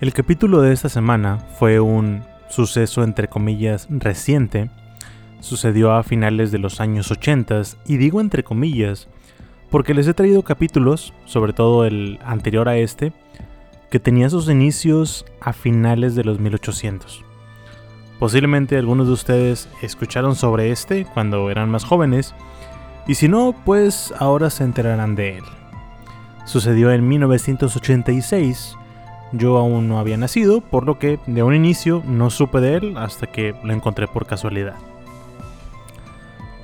El capítulo de esta semana fue un suceso entre comillas reciente. Sucedió a finales de los años 80 y digo entre comillas porque les he traído capítulos, sobre todo el anterior a este, que tenía sus inicios a finales de los 1800. Posiblemente algunos de ustedes escucharon sobre este cuando eran más jóvenes, y si no, pues ahora se enterarán de él. Sucedió en 1986 yo aún no había nacido, por lo que de un inicio no supe de él hasta que lo encontré por casualidad.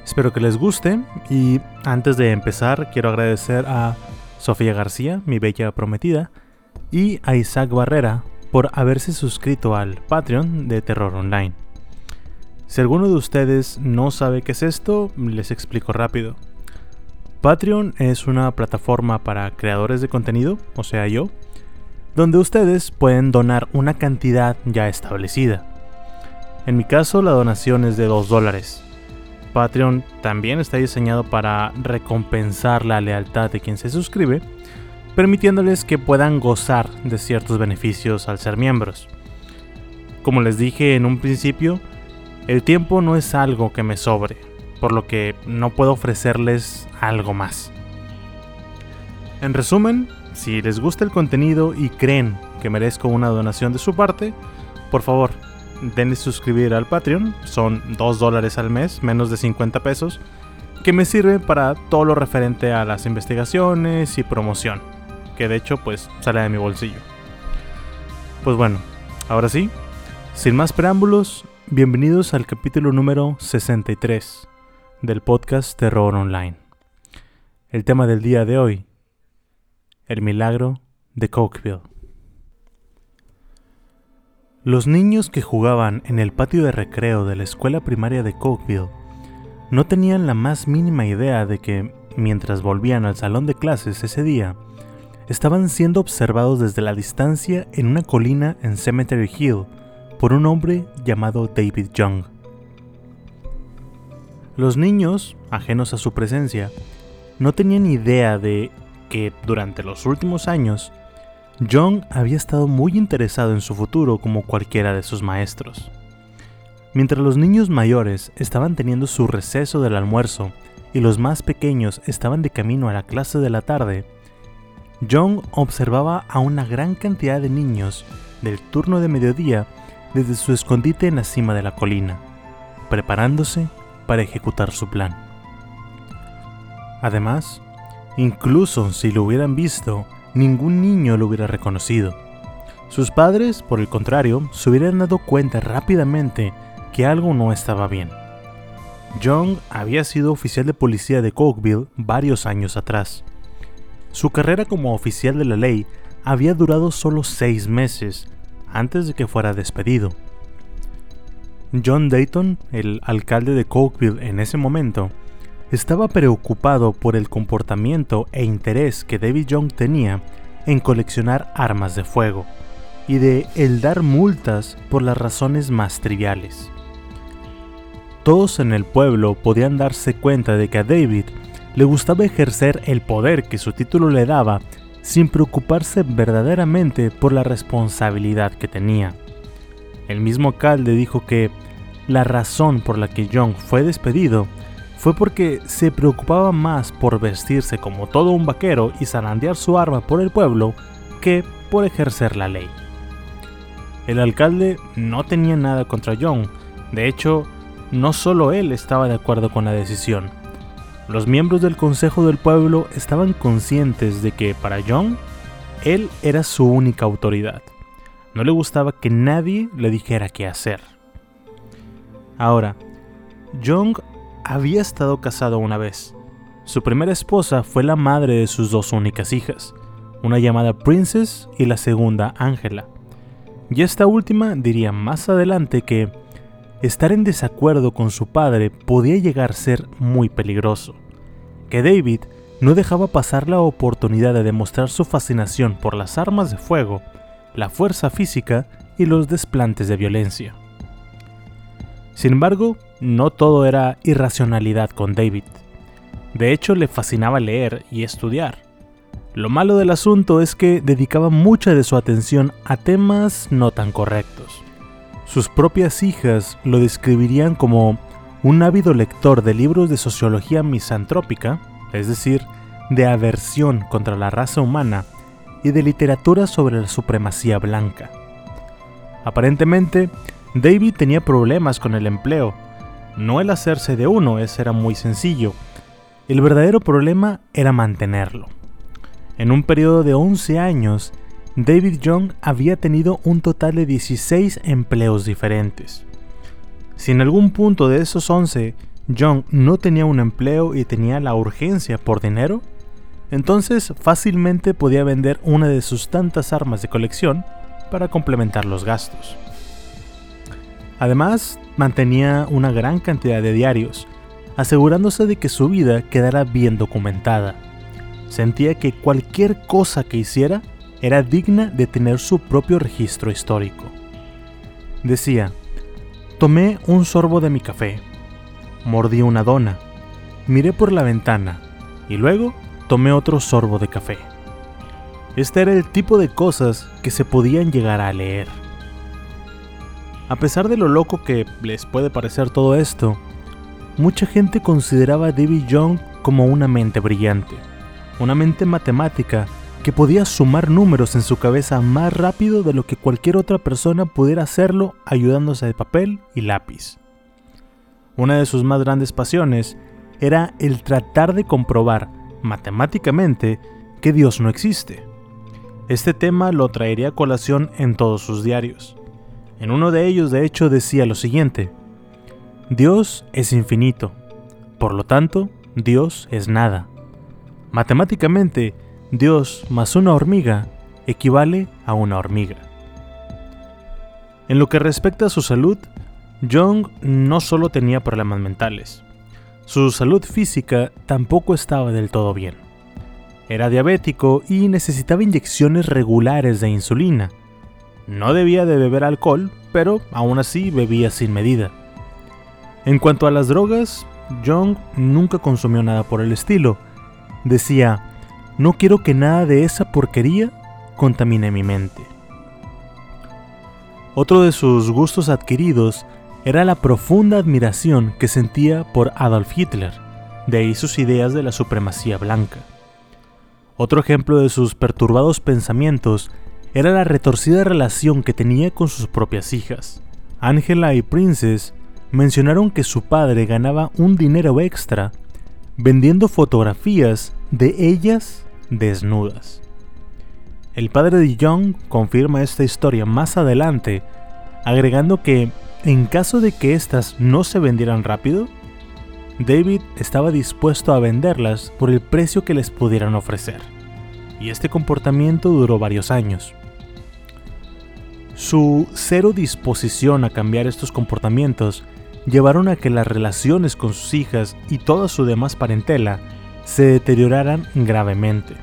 Espero que les guste y antes de empezar quiero agradecer a Sofía García, mi bella prometida, y a Isaac Barrera por haberse suscrito al Patreon de Terror Online. Si alguno de ustedes no sabe qué es esto, les explico rápido. Patreon es una plataforma para creadores de contenido, o sea yo, donde ustedes pueden donar una cantidad ya establecida. En mi caso la donación es de 2 dólares. Patreon también está diseñado para recompensar la lealtad de quien se suscribe, permitiéndoles que puedan gozar de ciertos beneficios al ser miembros. Como les dije en un principio, el tiempo no es algo que me sobre, por lo que no puedo ofrecerles algo más. En resumen, si les gusta el contenido y creen que merezco una donación de su parte, por favor, denle suscribir al Patreon. Son 2 dólares al mes, menos de 50 pesos, que me sirve para todo lo referente a las investigaciones y promoción, que de hecho pues sale de mi bolsillo. Pues bueno, ahora sí, sin más preámbulos, bienvenidos al capítulo número 63 del podcast Terror Online. El tema del día de hoy el milagro de Cokeville. Los niños que jugaban en el patio de recreo de la escuela primaria de Cokeville no tenían la más mínima idea de que, mientras volvían al salón de clases ese día, estaban siendo observados desde la distancia en una colina en Cemetery Hill por un hombre llamado David Young. Los niños, ajenos a su presencia, no tenían idea de que durante los últimos años, John había estado muy interesado en su futuro como cualquiera de sus maestros. Mientras los niños mayores estaban teniendo su receso del almuerzo y los más pequeños estaban de camino a la clase de la tarde, John observaba a una gran cantidad de niños del turno de mediodía desde su escondite en la cima de la colina, preparándose para ejecutar su plan. Además, Incluso si lo hubieran visto, ningún niño lo hubiera reconocido. Sus padres, por el contrario, se hubieran dado cuenta rápidamente que algo no estaba bien. Young había sido oficial de policía de Cokeville varios años atrás. Su carrera como oficial de la ley había durado solo seis meses antes de que fuera despedido. John Dayton, el alcalde de Cokeville en ese momento, estaba preocupado por el comportamiento e interés que David Young tenía en coleccionar armas de fuego y de el dar multas por las razones más triviales. Todos en el pueblo podían darse cuenta de que a David le gustaba ejercer el poder que su título le daba sin preocuparse verdaderamente por la responsabilidad que tenía. El mismo alcalde dijo que la razón por la que Young fue despedido fue porque se preocupaba más por vestirse como todo un vaquero y zarandear su arma por el pueblo que por ejercer la ley. El alcalde no tenía nada contra John, de hecho, no solo él estaba de acuerdo con la decisión. Los miembros del Consejo del Pueblo estaban conscientes de que para John, él era su única autoridad. No le gustaba que nadie le dijera qué hacer. Ahora, Young había estado casado una vez. Su primera esposa fue la madre de sus dos únicas hijas, una llamada Princess y la segunda Angela. Y esta última diría más adelante que estar en desacuerdo con su padre podía llegar a ser muy peligroso, que David no dejaba pasar la oportunidad de demostrar su fascinación por las armas de fuego, la fuerza física y los desplantes de violencia. Sin embargo, no todo era irracionalidad con David. De hecho, le fascinaba leer y estudiar. Lo malo del asunto es que dedicaba mucha de su atención a temas no tan correctos. Sus propias hijas lo describirían como un ávido lector de libros de sociología misantrópica, es decir, de aversión contra la raza humana, y de literatura sobre la supremacía blanca. Aparentemente, David tenía problemas con el empleo. No el hacerse de uno, ese era muy sencillo. El verdadero problema era mantenerlo. En un periodo de 11 años, David Young había tenido un total de 16 empleos diferentes. Si en algún punto de esos 11 Young no tenía un empleo y tenía la urgencia por dinero, entonces fácilmente podía vender una de sus tantas armas de colección para complementar los gastos. Además, mantenía una gran cantidad de diarios, asegurándose de que su vida quedara bien documentada. Sentía que cualquier cosa que hiciera era digna de tener su propio registro histórico. Decía, tomé un sorbo de mi café, mordí una dona, miré por la ventana y luego tomé otro sorbo de café. Este era el tipo de cosas que se podían llegar a leer. A pesar de lo loco que les puede parecer todo esto, mucha gente consideraba a David Young como una mente brillante, una mente matemática que podía sumar números en su cabeza más rápido de lo que cualquier otra persona pudiera hacerlo ayudándose de papel y lápiz. Una de sus más grandes pasiones era el tratar de comprobar matemáticamente que Dios no existe. Este tema lo traería a colación en todos sus diarios. En uno de ellos, de hecho, decía lo siguiente, Dios es infinito, por lo tanto, Dios es nada. Matemáticamente, Dios más una hormiga equivale a una hormiga. En lo que respecta a su salud, Jung no solo tenía problemas mentales, su salud física tampoco estaba del todo bien. Era diabético y necesitaba inyecciones regulares de insulina. No debía de beber alcohol, pero aún así bebía sin medida. En cuanto a las drogas, Jung nunca consumió nada por el estilo. Decía, no quiero que nada de esa porquería contamine mi mente. Otro de sus gustos adquiridos era la profunda admiración que sentía por Adolf Hitler, de ahí sus ideas de la supremacía blanca. Otro ejemplo de sus perturbados pensamientos era la retorcida relación que tenía con sus propias hijas. Angela y Princess mencionaron que su padre ganaba un dinero extra vendiendo fotografías de ellas desnudas. El padre de Young confirma esta historia más adelante, agregando que en caso de que éstas no se vendieran rápido, David estaba dispuesto a venderlas por el precio que les pudieran ofrecer, y este comportamiento duró varios años. Su cero disposición a cambiar estos comportamientos llevaron a que las relaciones con sus hijas y toda su demás parentela se deterioraran gravemente.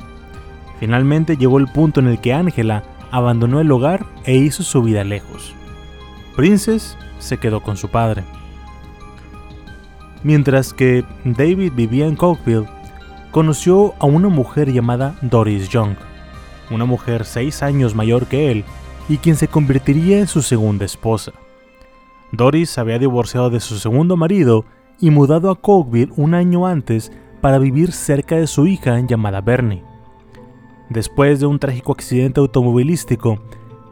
Finalmente llegó el punto en el que Angela abandonó el hogar e hizo su vida lejos. Princess se quedó con su padre. Mientras que David vivía en Cokeville, conoció a una mujer llamada Doris Young, una mujer seis años mayor que él y quien se convertiría en su segunda esposa. Doris había divorciado de su segundo marido y mudado a Cokeville un año antes para vivir cerca de su hija llamada Bernie. Después de un trágico accidente automovilístico,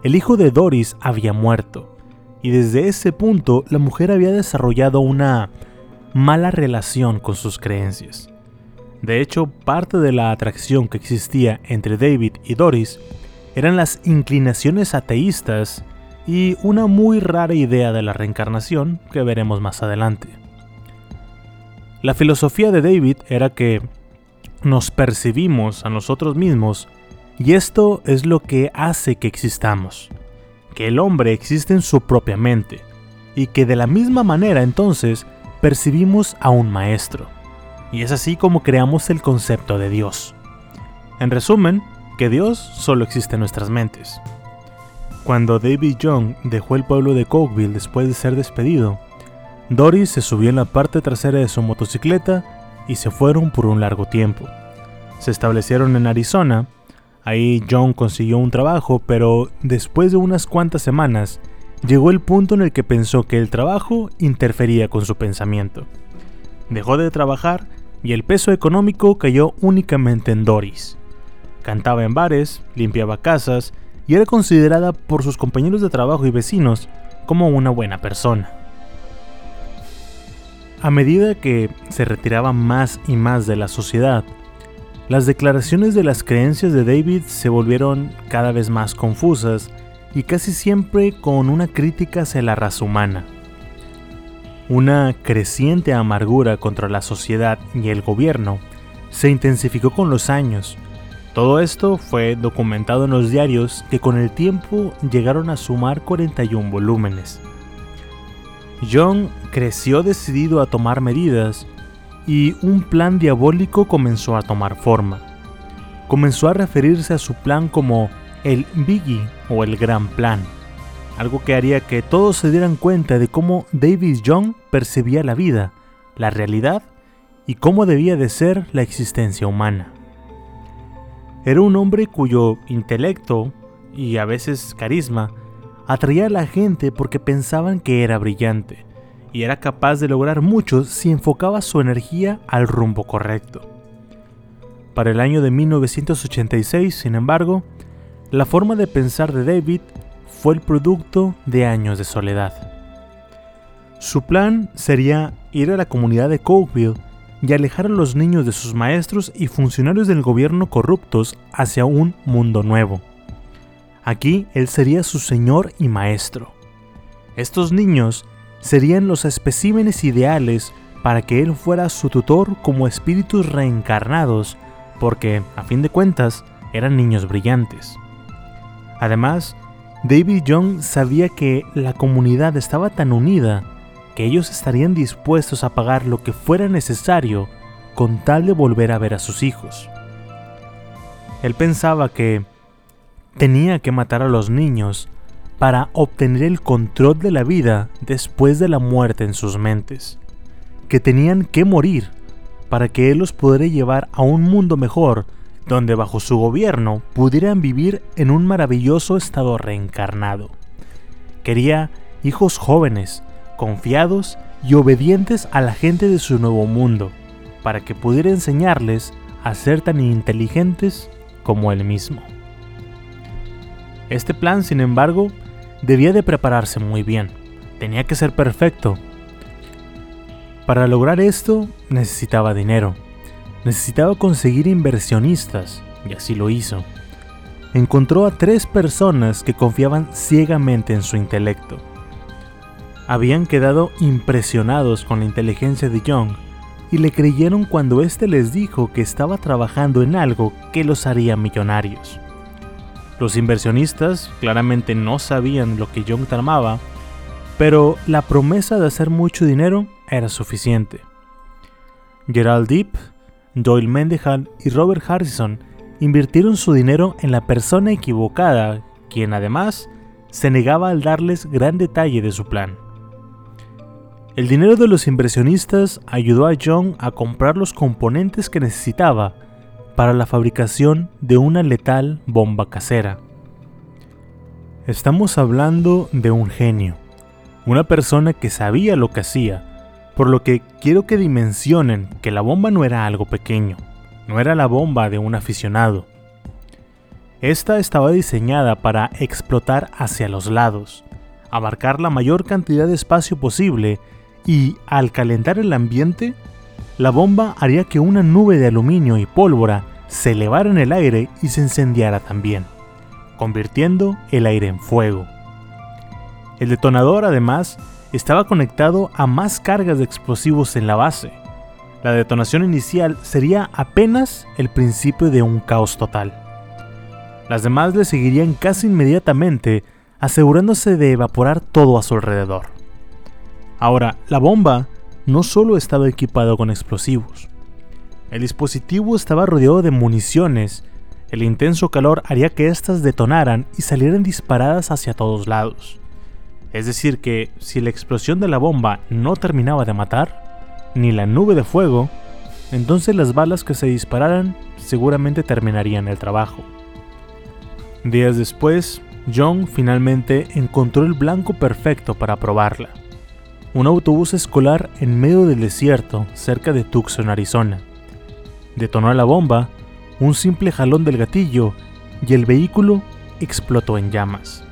el hijo de Doris había muerto y desde ese punto la mujer había desarrollado una mala relación con sus creencias. De hecho, parte de la atracción que existía entre David y Doris eran las inclinaciones ateístas y una muy rara idea de la reencarnación que veremos más adelante. La filosofía de David era que nos percibimos a nosotros mismos y esto es lo que hace que existamos que el hombre existe en su propia mente, y que de la misma manera entonces percibimos a un maestro. Y es así como creamos el concepto de Dios. En resumen, que Dios solo existe en nuestras mentes. Cuando David Young dejó el pueblo de Cokeville después de ser despedido, Doris se subió en la parte trasera de su motocicleta y se fueron por un largo tiempo. Se establecieron en Arizona, ahí John consiguió un trabajo, pero después de unas cuantas semanas llegó el punto en el que pensó que el trabajo interfería con su pensamiento. Dejó de trabajar y el peso económico cayó únicamente en Doris. Cantaba en bares, limpiaba casas y era considerada por sus compañeros de trabajo y vecinos como una buena persona. A medida que se retiraba más y más de la sociedad, las declaraciones de las creencias de David se volvieron cada vez más confusas y casi siempre con una crítica hacia la raza humana. Una creciente amargura contra la sociedad y el gobierno se intensificó con los años. Todo esto fue documentado en los diarios que con el tiempo llegaron a sumar 41 volúmenes. John creció decidido a tomar medidas y un plan diabólico comenzó a tomar forma. Comenzó a referirse a su plan como el Biggie o el Gran Plan, algo que haría que todos se dieran cuenta de cómo David Young percibía la vida, la realidad y cómo debía de ser la existencia humana. Era un hombre cuyo intelecto y a veces carisma atraía a la gente porque pensaban que era brillante y era capaz de lograr mucho si enfocaba su energía al rumbo correcto. Para el año de 1986, sin embargo, la forma de pensar de David fue el producto de años de soledad. Su plan sería ir a la comunidad de Cokeville y alejar a los niños de sus maestros y funcionarios del gobierno corruptos hacia un mundo nuevo. Aquí él sería su señor y maestro. Estos niños serían los especímenes ideales para que él fuera su tutor como espíritus reencarnados, porque, a fin de cuentas, eran niños brillantes. Además, David Young sabía que la comunidad estaba tan unida que ellos estarían dispuestos a pagar lo que fuera necesario con tal de volver a ver a sus hijos. Él pensaba que tenía que matar a los niños para obtener el control de la vida después de la muerte en sus mentes, que tenían que morir para que Él los pudiera llevar a un mundo mejor donde bajo su gobierno pudieran vivir en un maravilloso estado reencarnado. Quería hijos jóvenes, confiados y obedientes a la gente de su nuevo mundo, para que pudiera enseñarles a ser tan inteligentes como él mismo. Este plan, sin embargo, debía de prepararse muy bien. Tenía que ser perfecto. Para lograr esto necesitaba dinero. Necesitaba conseguir inversionistas, y así lo hizo. Encontró a tres personas que confiaban ciegamente en su intelecto. Habían quedado impresionados con la inteligencia de Young y le creyeron cuando éste les dijo que estaba trabajando en algo que los haría millonarios. Los inversionistas claramente no sabían lo que Young tramaba, pero la promesa de hacer mucho dinero era suficiente. Gerald Deep, Doyle Mendehan y Robert Harrison invirtieron su dinero en la persona equivocada, quien además se negaba al darles gran detalle de su plan. El dinero de los inversionistas ayudó a Young a comprar los componentes que necesitaba para la fabricación de una letal bomba casera. Estamos hablando de un genio, una persona que sabía lo que hacía, por lo que quiero que dimensionen que la bomba no era algo pequeño, no era la bomba de un aficionado. Esta estaba diseñada para explotar hacia los lados, abarcar la mayor cantidad de espacio posible y, al calentar el ambiente, la bomba haría que una nube de aluminio y pólvora se elevara en el aire y se incendiara también, convirtiendo el aire en fuego. El detonador además estaba conectado a más cargas de explosivos en la base. La detonación inicial sería apenas el principio de un caos total. Las demás le seguirían casi inmediatamente asegurándose de evaporar todo a su alrededor. Ahora, la bomba no solo estaba equipado con explosivos. El dispositivo estaba rodeado de municiones. El intenso calor haría que éstas detonaran y salieran disparadas hacia todos lados. Es decir, que si la explosión de la bomba no terminaba de matar, ni la nube de fuego, entonces las balas que se dispararan seguramente terminarían el trabajo. Días después, John finalmente encontró el blanco perfecto para probarla. Un autobús escolar en medio del desierto, cerca de Tucson, Arizona. Detonó la bomba, un simple jalón del gatillo, y el vehículo explotó en llamas.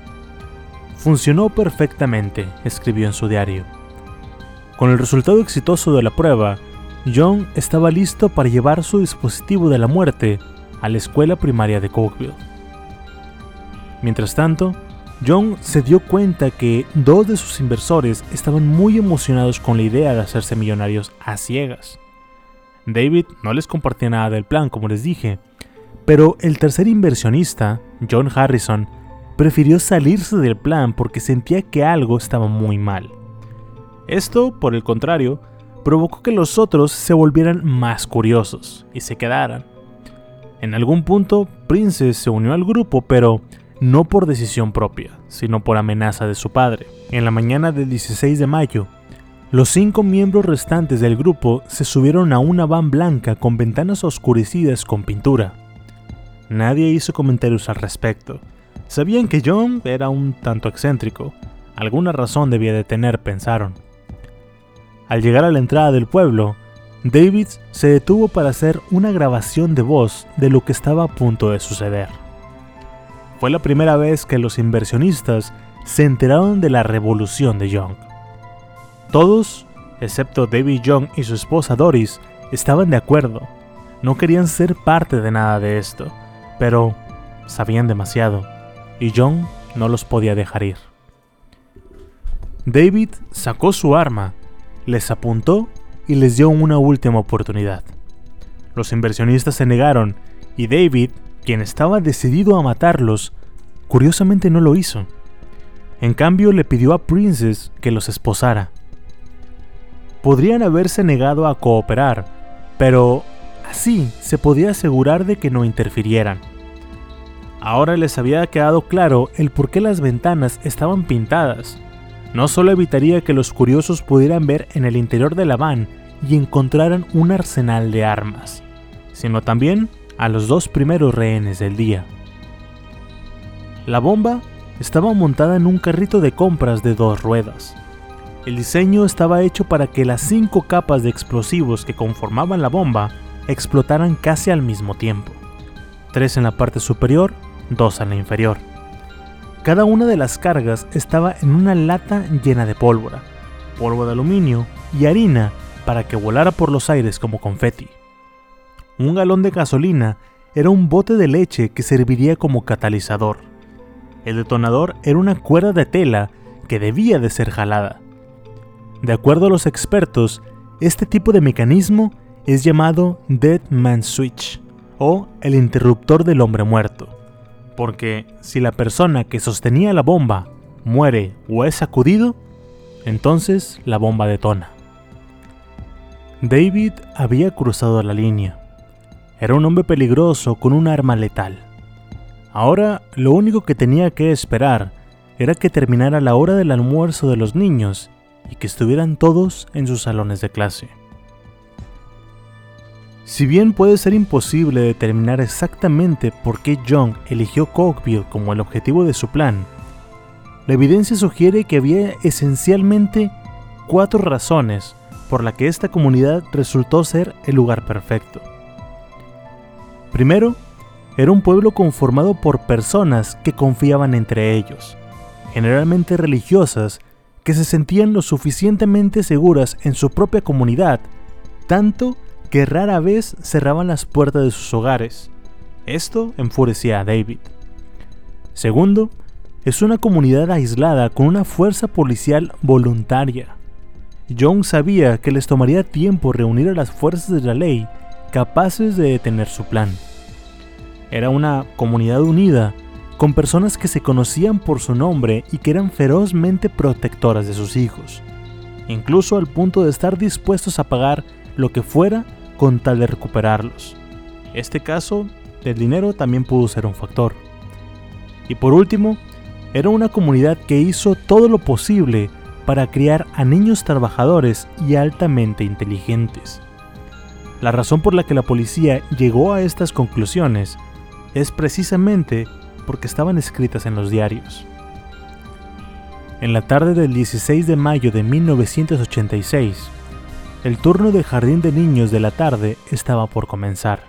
Funcionó perfectamente, escribió en su diario. Con el resultado exitoso de la prueba, John estaba listo para llevar su dispositivo de la muerte a la escuela primaria de Cokeville. Mientras tanto, John se dio cuenta que dos de sus inversores estaban muy emocionados con la idea de hacerse millonarios a ciegas. David no les compartía nada del plan, como les dije, pero el tercer inversionista, John Harrison, prefirió salirse del plan porque sentía que algo estaba muy mal. Esto, por el contrario, provocó que los otros se volvieran más curiosos y se quedaran. En algún punto, Princess se unió al grupo, pero no por decisión propia, sino por amenaza de su padre. En la mañana del 16 de mayo, los cinco miembros restantes del grupo se subieron a una van blanca con ventanas oscurecidas con pintura. Nadie hizo comentarios al respecto. Sabían que John era un tanto excéntrico. Alguna razón debía de tener, pensaron. Al llegar a la entrada del pueblo, David se detuvo para hacer una grabación de voz de lo que estaba a punto de suceder. Fue la primera vez que los inversionistas se enteraron de la revolución de Young. Todos, excepto David Young y su esposa Doris, estaban de acuerdo. No querían ser parte de nada de esto, pero sabían demasiado, y Young no los podía dejar ir. David sacó su arma, les apuntó y les dio una última oportunidad. Los inversionistas se negaron y David quien estaba decidido a matarlos, curiosamente no lo hizo. En cambio le pidió a Princess que los esposara. Podrían haberse negado a cooperar, pero así se podía asegurar de que no interfirieran. Ahora les había quedado claro el por qué las ventanas estaban pintadas. No solo evitaría que los curiosos pudieran ver en el interior de la van y encontraran un arsenal de armas, sino también a los dos primeros rehenes del día. La bomba estaba montada en un carrito de compras de dos ruedas. El diseño estaba hecho para que las cinco capas de explosivos que conformaban la bomba explotaran casi al mismo tiempo. Tres en la parte superior, dos en la inferior. Cada una de las cargas estaba en una lata llena de pólvora, polvo de aluminio y harina para que volara por los aires como confeti un galón de gasolina era un bote de leche que serviría como catalizador. El detonador era una cuerda de tela que debía de ser jalada. De acuerdo a los expertos, este tipo de mecanismo es llamado Dead Man Switch o el interruptor del hombre muerto, porque si la persona que sostenía la bomba muere o es sacudido, entonces la bomba detona. David había cruzado la línea. Era un hombre peligroso con un arma letal. Ahora lo único que tenía que esperar era que terminara la hora del almuerzo de los niños y que estuvieran todos en sus salones de clase. Si bien puede ser imposible determinar exactamente por qué Young eligió Cokeville como el objetivo de su plan, la evidencia sugiere que había esencialmente cuatro razones por las que esta comunidad resultó ser el lugar perfecto. Primero, era un pueblo conformado por personas que confiaban entre ellos, generalmente religiosas, que se sentían lo suficientemente seguras en su propia comunidad, tanto rara vez cerraban las puertas de sus hogares. Esto enfurecía a David. Segundo, es una comunidad aislada con una fuerza policial voluntaria. John sabía que les tomaría tiempo reunir a las fuerzas de la ley capaces de detener su plan. Era una comunidad unida con personas que se conocían por su nombre y que eran ferozmente protectoras de sus hijos, incluso al punto de estar dispuestos a pagar lo que fuera con tal de recuperarlos. Este caso, el dinero también pudo ser un factor. Y por último, era una comunidad que hizo todo lo posible para criar a niños trabajadores y altamente inteligentes. La razón por la que la policía llegó a estas conclusiones es precisamente porque estaban escritas en los diarios. En la tarde del 16 de mayo de 1986, el turno del jardín de niños de la tarde estaba por comenzar.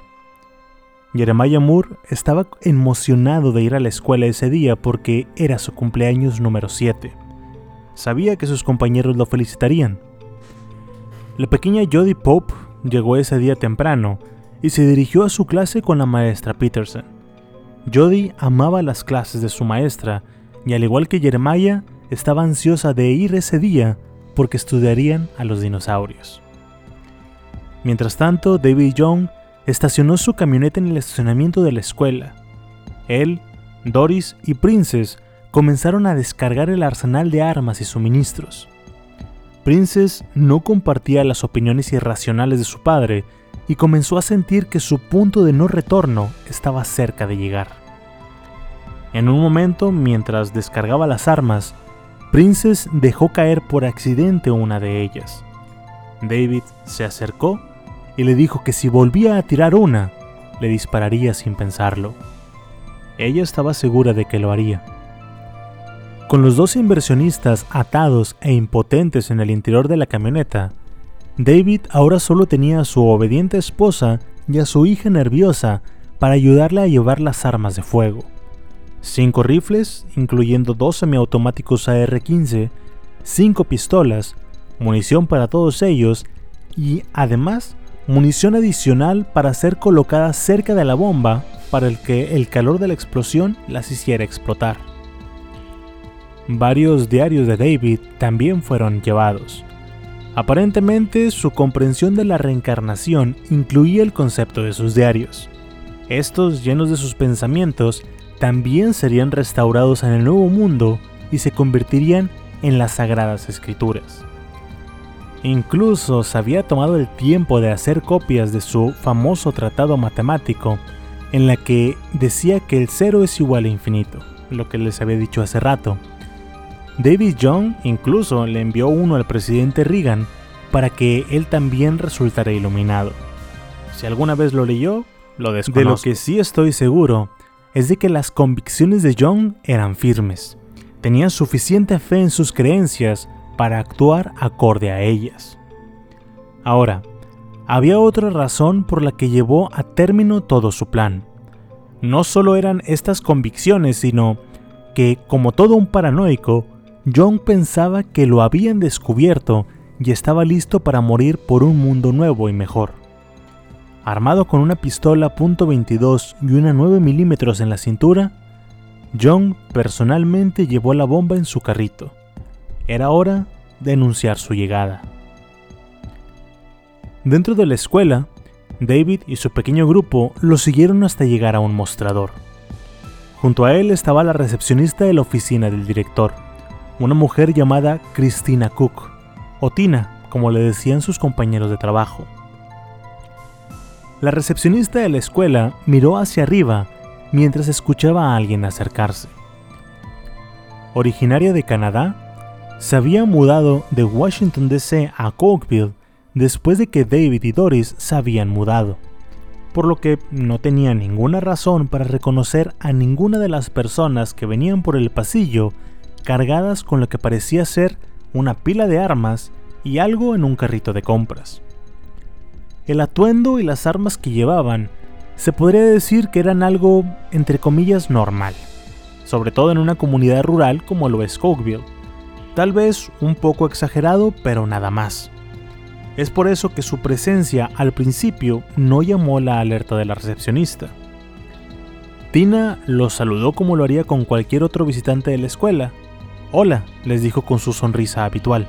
Jeremiah Moore estaba emocionado de ir a la escuela ese día porque era su cumpleaños número 7. Sabía que sus compañeros lo felicitarían. La pequeña Jodie Pope llegó ese día temprano y se dirigió a su clase con la maestra Peterson. Jodie amaba las clases de su maestra y al igual que Jeremiah, estaba ansiosa de ir ese día porque estudiarían a los dinosaurios. Mientras tanto, David Young estacionó su camioneta en el estacionamiento de la escuela. Él, Doris y Princess comenzaron a descargar el arsenal de armas y suministros. Princess no compartía las opiniones irracionales de su padre y comenzó a sentir que su punto de no retorno estaba cerca de llegar. En un momento, mientras descargaba las armas, Princess dejó caer por accidente una de ellas. David se acercó y le dijo que si volvía a tirar una, le dispararía sin pensarlo. Ella estaba segura de que lo haría. Con los dos inversionistas atados e impotentes en el interior de la camioneta, David ahora solo tenía a su obediente esposa y a su hija nerviosa para ayudarle a llevar las armas de fuego. Cinco rifles, incluyendo dos semiautomáticos AR-15, cinco pistolas, munición para todos ellos y además munición adicional para ser colocada cerca de la bomba para el que el calor de la explosión las hiciera explotar. Varios diarios de David también fueron llevados. Aparentemente su comprensión de la reencarnación incluía el concepto de sus diarios. Estos, llenos de sus pensamientos, también serían restaurados en el nuevo mundo y se convertirían en las sagradas escrituras. Incluso se había tomado el tiempo de hacer copias de su famoso tratado matemático, en la que decía que el cero es igual a infinito, lo que les había dicho hace rato. David Young incluso le envió uno al presidente Reagan para que él también resultara iluminado. Si alguna vez lo leyó, lo desconozco. De lo que sí estoy seguro es de que las convicciones de Young eran firmes. Tenía suficiente fe en sus creencias para actuar acorde a ellas. Ahora, había otra razón por la que llevó a término todo su plan. No solo eran estas convicciones, sino que, como todo un paranoico, John pensaba que lo habían descubierto y estaba listo para morir por un mundo nuevo y mejor. Armado con una pistola .22 y una 9 milímetros en la cintura, John personalmente llevó la bomba en su carrito era hora de anunciar su llegada. Dentro de la escuela, David y su pequeño grupo lo siguieron hasta llegar a un mostrador. Junto a él estaba la recepcionista de la oficina del director, una mujer llamada Christina Cook, o Tina, como le decían sus compañeros de trabajo. La recepcionista de la escuela miró hacia arriba mientras escuchaba a alguien acercarse. Originaria de Canadá, se había mudado de Washington DC a Cokeville después de que David y Doris se habían mudado, por lo que no tenía ninguna razón para reconocer a ninguna de las personas que venían por el pasillo cargadas con lo que parecía ser una pila de armas y algo en un carrito de compras. El atuendo y las armas que llevaban se podría decir que eran algo entre comillas normal, sobre todo en una comunidad rural como lo es Cokeville Tal vez un poco exagerado, pero nada más. Es por eso que su presencia al principio no llamó la alerta de la recepcionista. Tina los saludó como lo haría con cualquier otro visitante de la escuela. Hola, les dijo con su sonrisa habitual.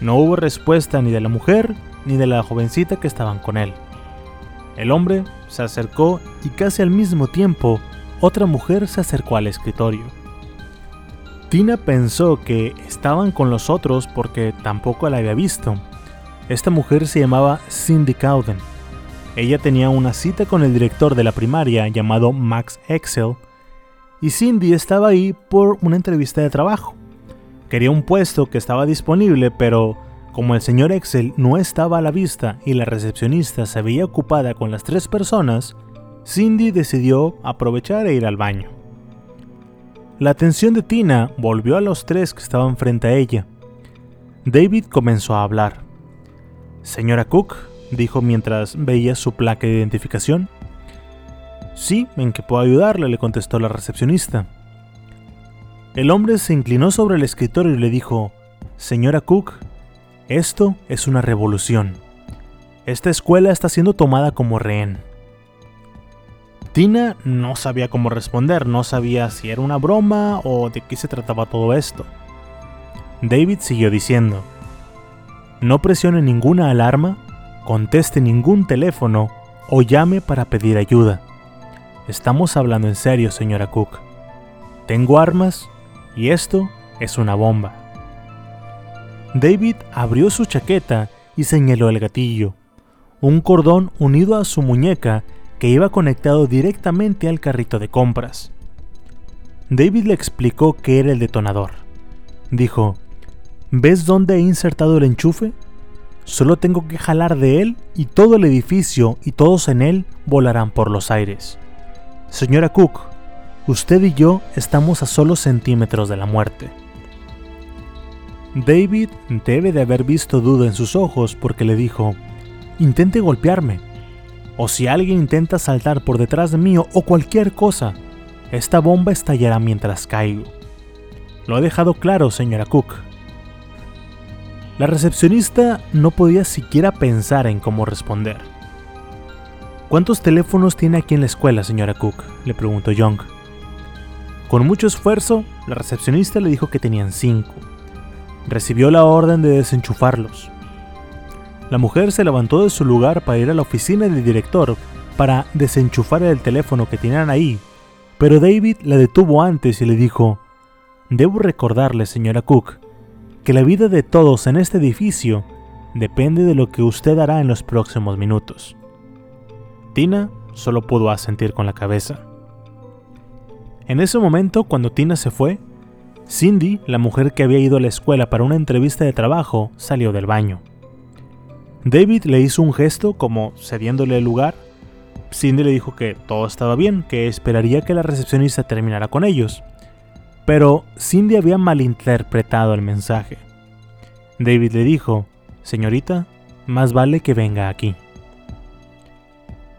No hubo respuesta ni de la mujer ni de la jovencita que estaban con él. El hombre se acercó y casi al mismo tiempo otra mujer se acercó al escritorio. Tina pensó que estaban con los otros porque tampoco la había visto. Esta mujer se llamaba Cindy Cowden. Ella tenía una cita con el director de la primaria llamado Max Excel y Cindy estaba ahí por una entrevista de trabajo. Quería un puesto que estaba disponible, pero como el señor Excel no estaba a la vista y la recepcionista se veía ocupada con las tres personas, Cindy decidió aprovechar e ir al baño. La atención de Tina volvió a los tres que estaban frente a ella. David comenzó a hablar. Señora Cook, dijo mientras veía su placa de identificación. Sí, ¿en qué puedo ayudarle? le contestó la recepcionista. El hombre se inclinó sobre el escritorio y le dijo, Señora Cook, esto es una revolución. Esta escuela está siendo tomada como rehén. Tina no sabía cómo responder, no sabía si era una broma o de qué se trataba todo esto. David siguió diciendo, no presione ninguna alarma, conteste ningún teléfono o llame para pedir ayuda. Estamos hablando en serio, señora Cook. Tengo armas y esto es una bomba. David abrió su chaqueta y señaló el gatillo, un cordón unido a su muñeca que iba conectado directamente al carrito de compras. David le explicó qué era el detonador. Dijo, ¿ves dónde he insertado el enchufe? Solo tengo que jalar de él y todo el edificio y todos en él volarán por los aires. Señora Cook, usted y yo estamos a solo centímetros de la muerte. David debe de haber visto duda en sus ojos porque le dijo, intente golpearme, o si alguien intenta saltar por detrás de mí o cualquier cosa, esta bomba estallará mientras caigo. Lo ha dejado claro, señora Cook. La recepcionista no podía siquiera pensar en cómo responder. ¿Cuántos teléfonos tiene aquí en la escuela, señora Cook? le preguntó Young. Con mucho esfuerzo, la recepcionista le dijo que tenían cinco recibió la orden de desenchufarlos. La mujer se levantó de su lugar para ir a la oficina del director para desenchufar el teléfono que tenían ahí, pero David la detuvo antes y le dijo, Debo recordarle, señora Cook, que la vida de todos en este edificio depende de lo que usted hará en los próximos minutos. Tina solo pudo asentir con la cabeza. En ese momento, cuando Tina se fue, Cindy, la mujer que había ido a la escuela para una entrevista de trabajo, salió del baño. David le hizo un gesto como cediéndole el lugar. Cindy le dijo que todo estaba bien, que esperaría que la recepcionista terminara con ellos. Pero Cindy había malinterpretado el mensaje. David le dijo, Señorita, más vale que venga aquí.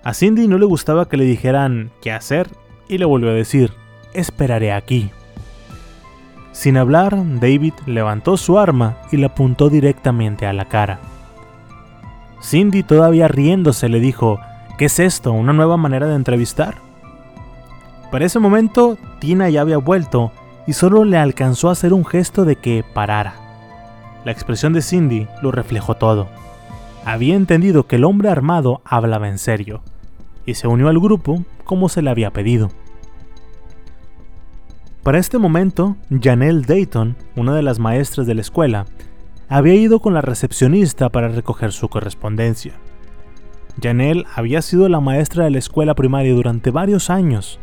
A Cindy no le gustaba que le dijeran qué hacer y le volvió a decir, esperaré aquí. Sin hablar, David levantó su arma y la apuntó directamente a la cara. Cindy, todavía riéndose, le dijo, ¿qué es esto? ¿Una nueva manera de entrevistar? Para ese momento, Tina ya había vuelto y solo le alcanzó a hacer un gesto de que parara. La expresión de Cindy lo reflejó todo. Había entendido que el hombre armado hablaba en serio, y se unió al grupo como se le había pedido. Para este momento, Janelle Dayton, una de las maestras de la escuela, había ido con la recepcionista para recoger su correspondencia. Janelle había sido la maestra de la escuela primaria durante varios años.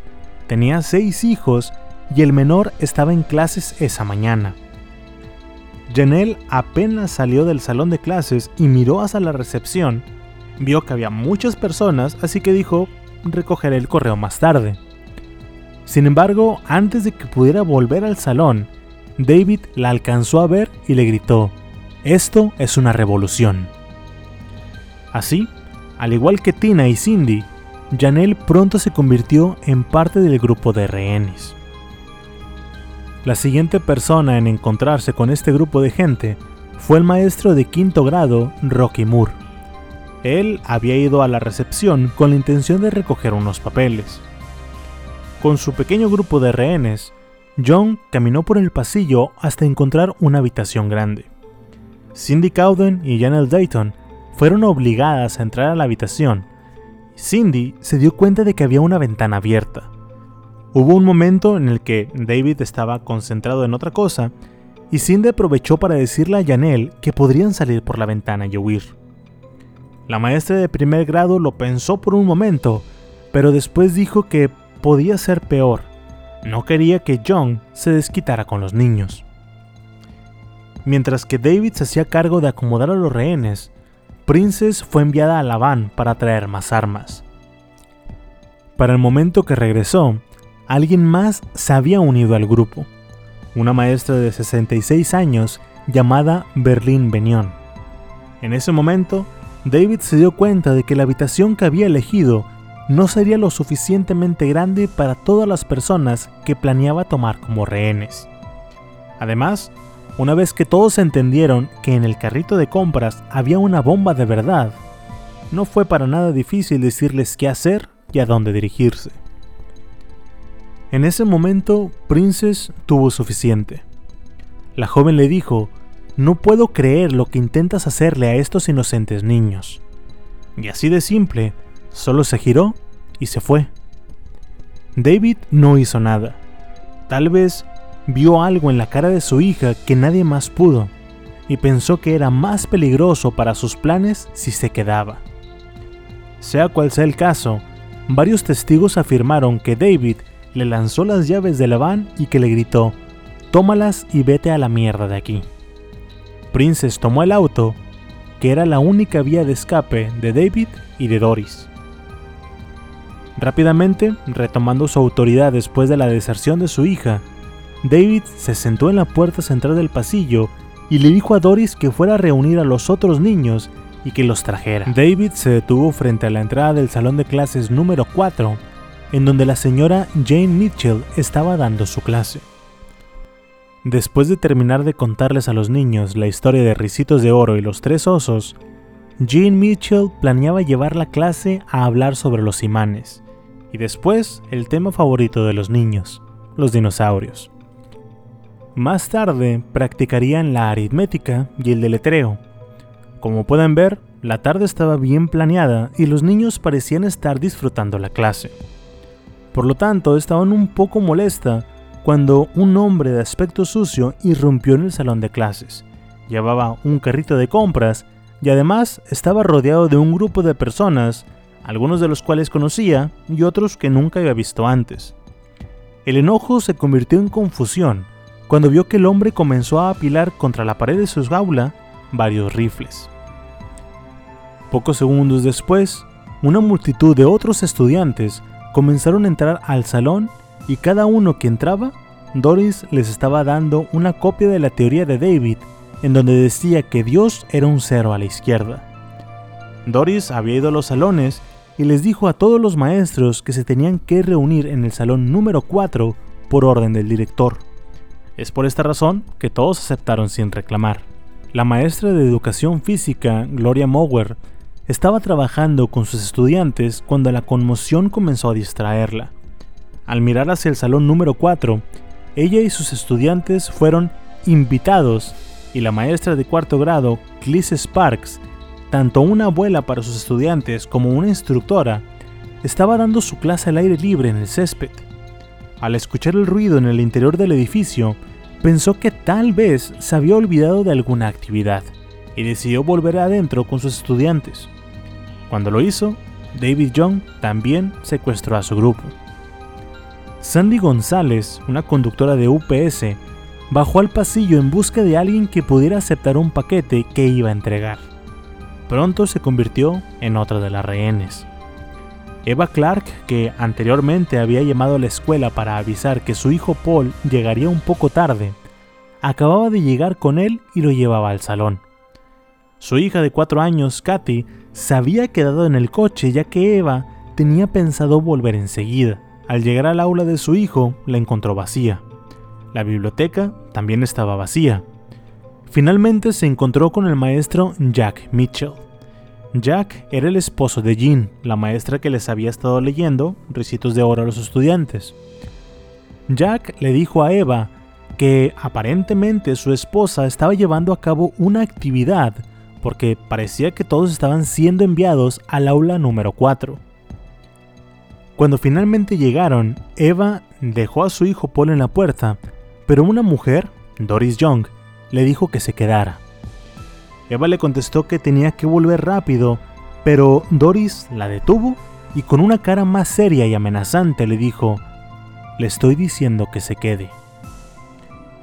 Tenía seis hijos y el menor estaba en clases esa mañana. Janelle apenas salió del salón de clases y miró hacia la recepción. Vio que había muchas personas, así que dijo, recogeré el correo más tarde. Sin embargo, antes de que pudiera volver al salón, David la alcanzó a ver y le gritó, Esto es una revolución. Así, al igual que Tina y Cindy, Janelle pronto se convirtió en parte del grupo de rehenes. La siguiente persona en encontrarse con este grupo de gente fue el maestro de quinto grado, Rocky Moore. Él había ido a la recepción con la intención de recoger unos papeles. Con su pequeño grupo de rehenes, John caminó por el pasillo hasta encontrar una habitación grande. Cindy Cowden y Janelle Dayton fueron obligadas a entrar a la habitación. Cindy se dio cuenta de que había una ventana abierta. Hubo un momento en el que David estaba concentrado en otra cosa y Cindy aprovechó para decirle a Janelle que podrían salir por la ventana y huir. La maestra de primer grado lo pensó por un momento, pero después dijo que podía ser peor. No quería que John se desquitara con los niños. Mientras que David se hacía cargo de acomodar a los rehenes, Princess fue enviada a la van para traer más armas. Para el momento que regresó, alguien más se había unido al grupo, una maestra de 66 años llamada Berlín Benion. En ese momento, David se dio cuenta de que la habitación que había elegido no sería lo suficientemente grande para todas las personas que planeaba tomar como rehenes. Además, una vez que todos entendieron que en el carrito de compras había una bomba de verdad, no fue para nada difícil decirles qué hacer y a dónde dirigirse. En ese momento, Princess tuvo suficiente. La joven le dijo, no puedo creer lo que intentas hacerle a estos inocentes niños. Y así de simple, solo se giró y se fue. David no hizo nada. Tal vez vio algo en la cara de su hija que nadie más pudo, y pensó que era más peligroso para sus planes si se quedaba. Sea cual sea el caso, varios testigos afirmaron que David le lanzó las llaves de la van y que le gritó, tómalas y vete a la mierda de aquí. Princess tomó el auto, que era la única vía de escape de David y de Doris. Rápidamente, retomando su autoridad después de la deserción de su hija, David se sentó en la puerta central del pasillo y le dijo a Doris que fuera a reunir a los otros niños y que los trajera. David se detuvo frente a la entrada del salón de clases número 4, en donde la señora Jane Mitchell estaba dando su clase. Después de terminar de contarles a los niños la historia de Ricitos de Oro y los Tres Osos, Jane Mitchell planeaba llevar la clase a hablar sobre los imanes, y después el tema favorito de los niños, los dinosaurios. Más tarde practicarían la aritmética y el deletreo. Como pueden ver, la tarde estaba bien planeada y los niños parecían estar disfrutando la clase. Por lo tanto, estaban un poco molesta cuando un hombre de aspecto sucio irrumpió en el salón de clases. Llevaba un carrito de compras y además estaba rodeado de un grupo de personas, algunos de los cuales conocía y otros que nunca había visto antes. El enojo se convirtió en confusión cuando vio que el hombre comenzó a apilar contra la pared de su jaula varios rifles. Pocos segundos después, una multitud de otros estudiantes comenzaron a entrar al salón y cada uno que entraba, Doris les estaba dando una copia de la teoría de David en donde decía que Dios era un cero a la izquierda. Doris había ido a los salones y les dijo a todos los maestros que se tenían que reunir en el salón número 4 por orden del director. Es por esta razón que todos aceptaron sin reclamar. La maestra de educación física, Gloria Mower, estaba trabajando con sus estudiantes cuando la conmoción comenzó a distraerla. Al mirar hacia el salón número 4, ella y sus estudiantes fueron invitados y la maestra de cuarto grado, Clis Sparks, tanto una abuela para sus estudiantes como una instructora, estaba dando su clase al aire libre en el césped. Al escuchar el ruido en el interior del edificio, pensó que tal vez se había olvidado de alguna actividad y decidió volver adentro con sus estudiantes. Cuando lo hizo, David Young también secuestró a su grupo. Sandy González, una conductora de UPS, bajó al pasillo en busca de alguien que pudiera aceptar un paquete que iba a entregar. Pronto se convirtió en otra de las rehenes. Eva Clark, que anteriormente había llamado a la escuela para avisar que su hijo Paul llegaría un poco tarde, acababa de llegar con él y lo llevaba al salón. Su hija de cuatro años, Katy, se había quedado en el coche ya que Eva tenía pensado volver enseguida. Al llegar al aula de su hijo, la encontró vacía. La biblioteca también estaba vacía. Finalmente se encontró con el maestro Jack Mitchell. Jack era el esposo de Jean, la maestra que les había estado leyendo Recitos de Oro a los estudiantes. Jack le dijo a Eva que aparentemente su esposa estaba llevando a cabo una actividad porque parecía que todos estaban siendo enviados al aula número 4. Cuando finalmente llegaron, Eva dejó a su hijo Paul en la puerta, pero una mujer, Doris Young, le dijo que se quedara. Eva le contestó que tenía que volver rápido, pero Doris la detuvo y con una cara más seria y amenazante le dijo, le estoy diciendo que se quede.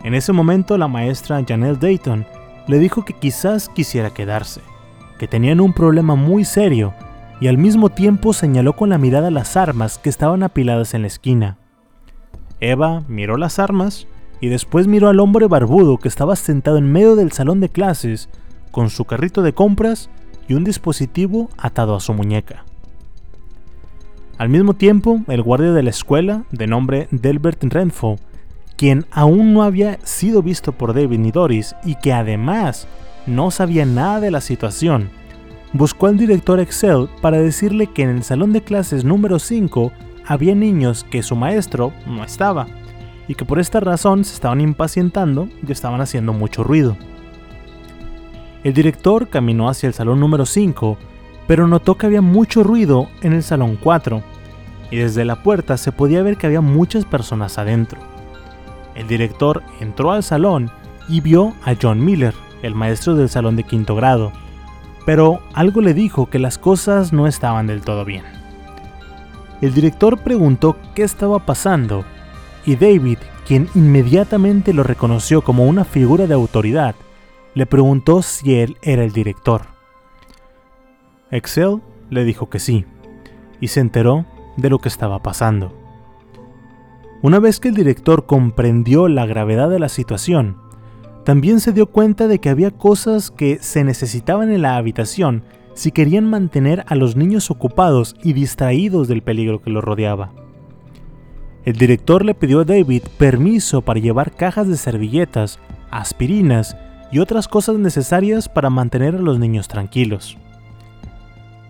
En ese momento la maestra Janelle Dayton le dijo que quizás quisiera quedarse, que tenían un problema muy serio y al mismo tiempo señaló con la mirada las armas que estaban apiladas en la esquina. Eva miró las armas y después miró al hombre barbudo que estaba sentado en medio del salón de clases con su carrito de compras y un dispositivo atado a su muñeca. Al mismo tiempo, el guardia de la escuela, de nombre Delbert Renfo, quien aún no había sido visto por David ni Doris y que además no sabía nada de la situación, buscó al director Excel para decirle que en el salón de clases número 5 había niños que su maestro no estaba y que por esta razón se estaban impacientando y estaban haciendo mucho ruido. El director caminó hacia el salón número 5, pero notó que había mucho ruido en el salón 4, y desde la puerta se podía ver que había muchas personas adentro. El director entró al salón y vio a John Miller, el maestro del salón de quinto grado, pero algo le dijo que las cosas no estaban del todo bien. El director preguntó qué estaba pasando y David, quien inmediatamente lo reconoció como una figura de autoridad, le preguntó si él era el director. Excel le dijo que sí, y se enteró de lo que estaba pasando. Una vez que el director comprendió la gravedad de la situación, también se dio cuenta de que había cosas que se necesitaban en la habitación si querían mantener a los niños ocupados y distraídos del peligro que los rodeaba. El director le pidió a David permiso para llevar cajas de servilletas, aspirinas y otras cosas necesarias para mantener a los niños tranquilos.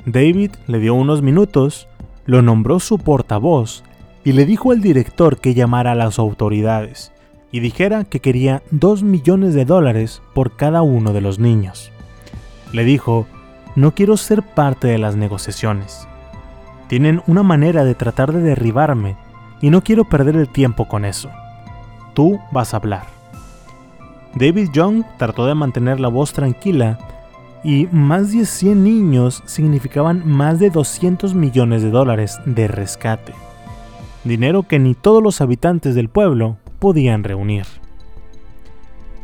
David le dio unos minutos, lo nombró su portavoz y le dijo al director que llamara a las autoridades y dijera que quería 2 millones de dólares por cada uno de los niños. Le dijo, no quiero ser parte de las negociaciones. Tienen una manera de tratar de derribarme y no quiero perder el tiempo con eso. Tú vas a hablar. David Young trató de mantener la voz tranquila y más de 100 niños significaban más de 200 millones de dólares de rescate. Dinero que ni todos los habitantes del pueblo podían reunir.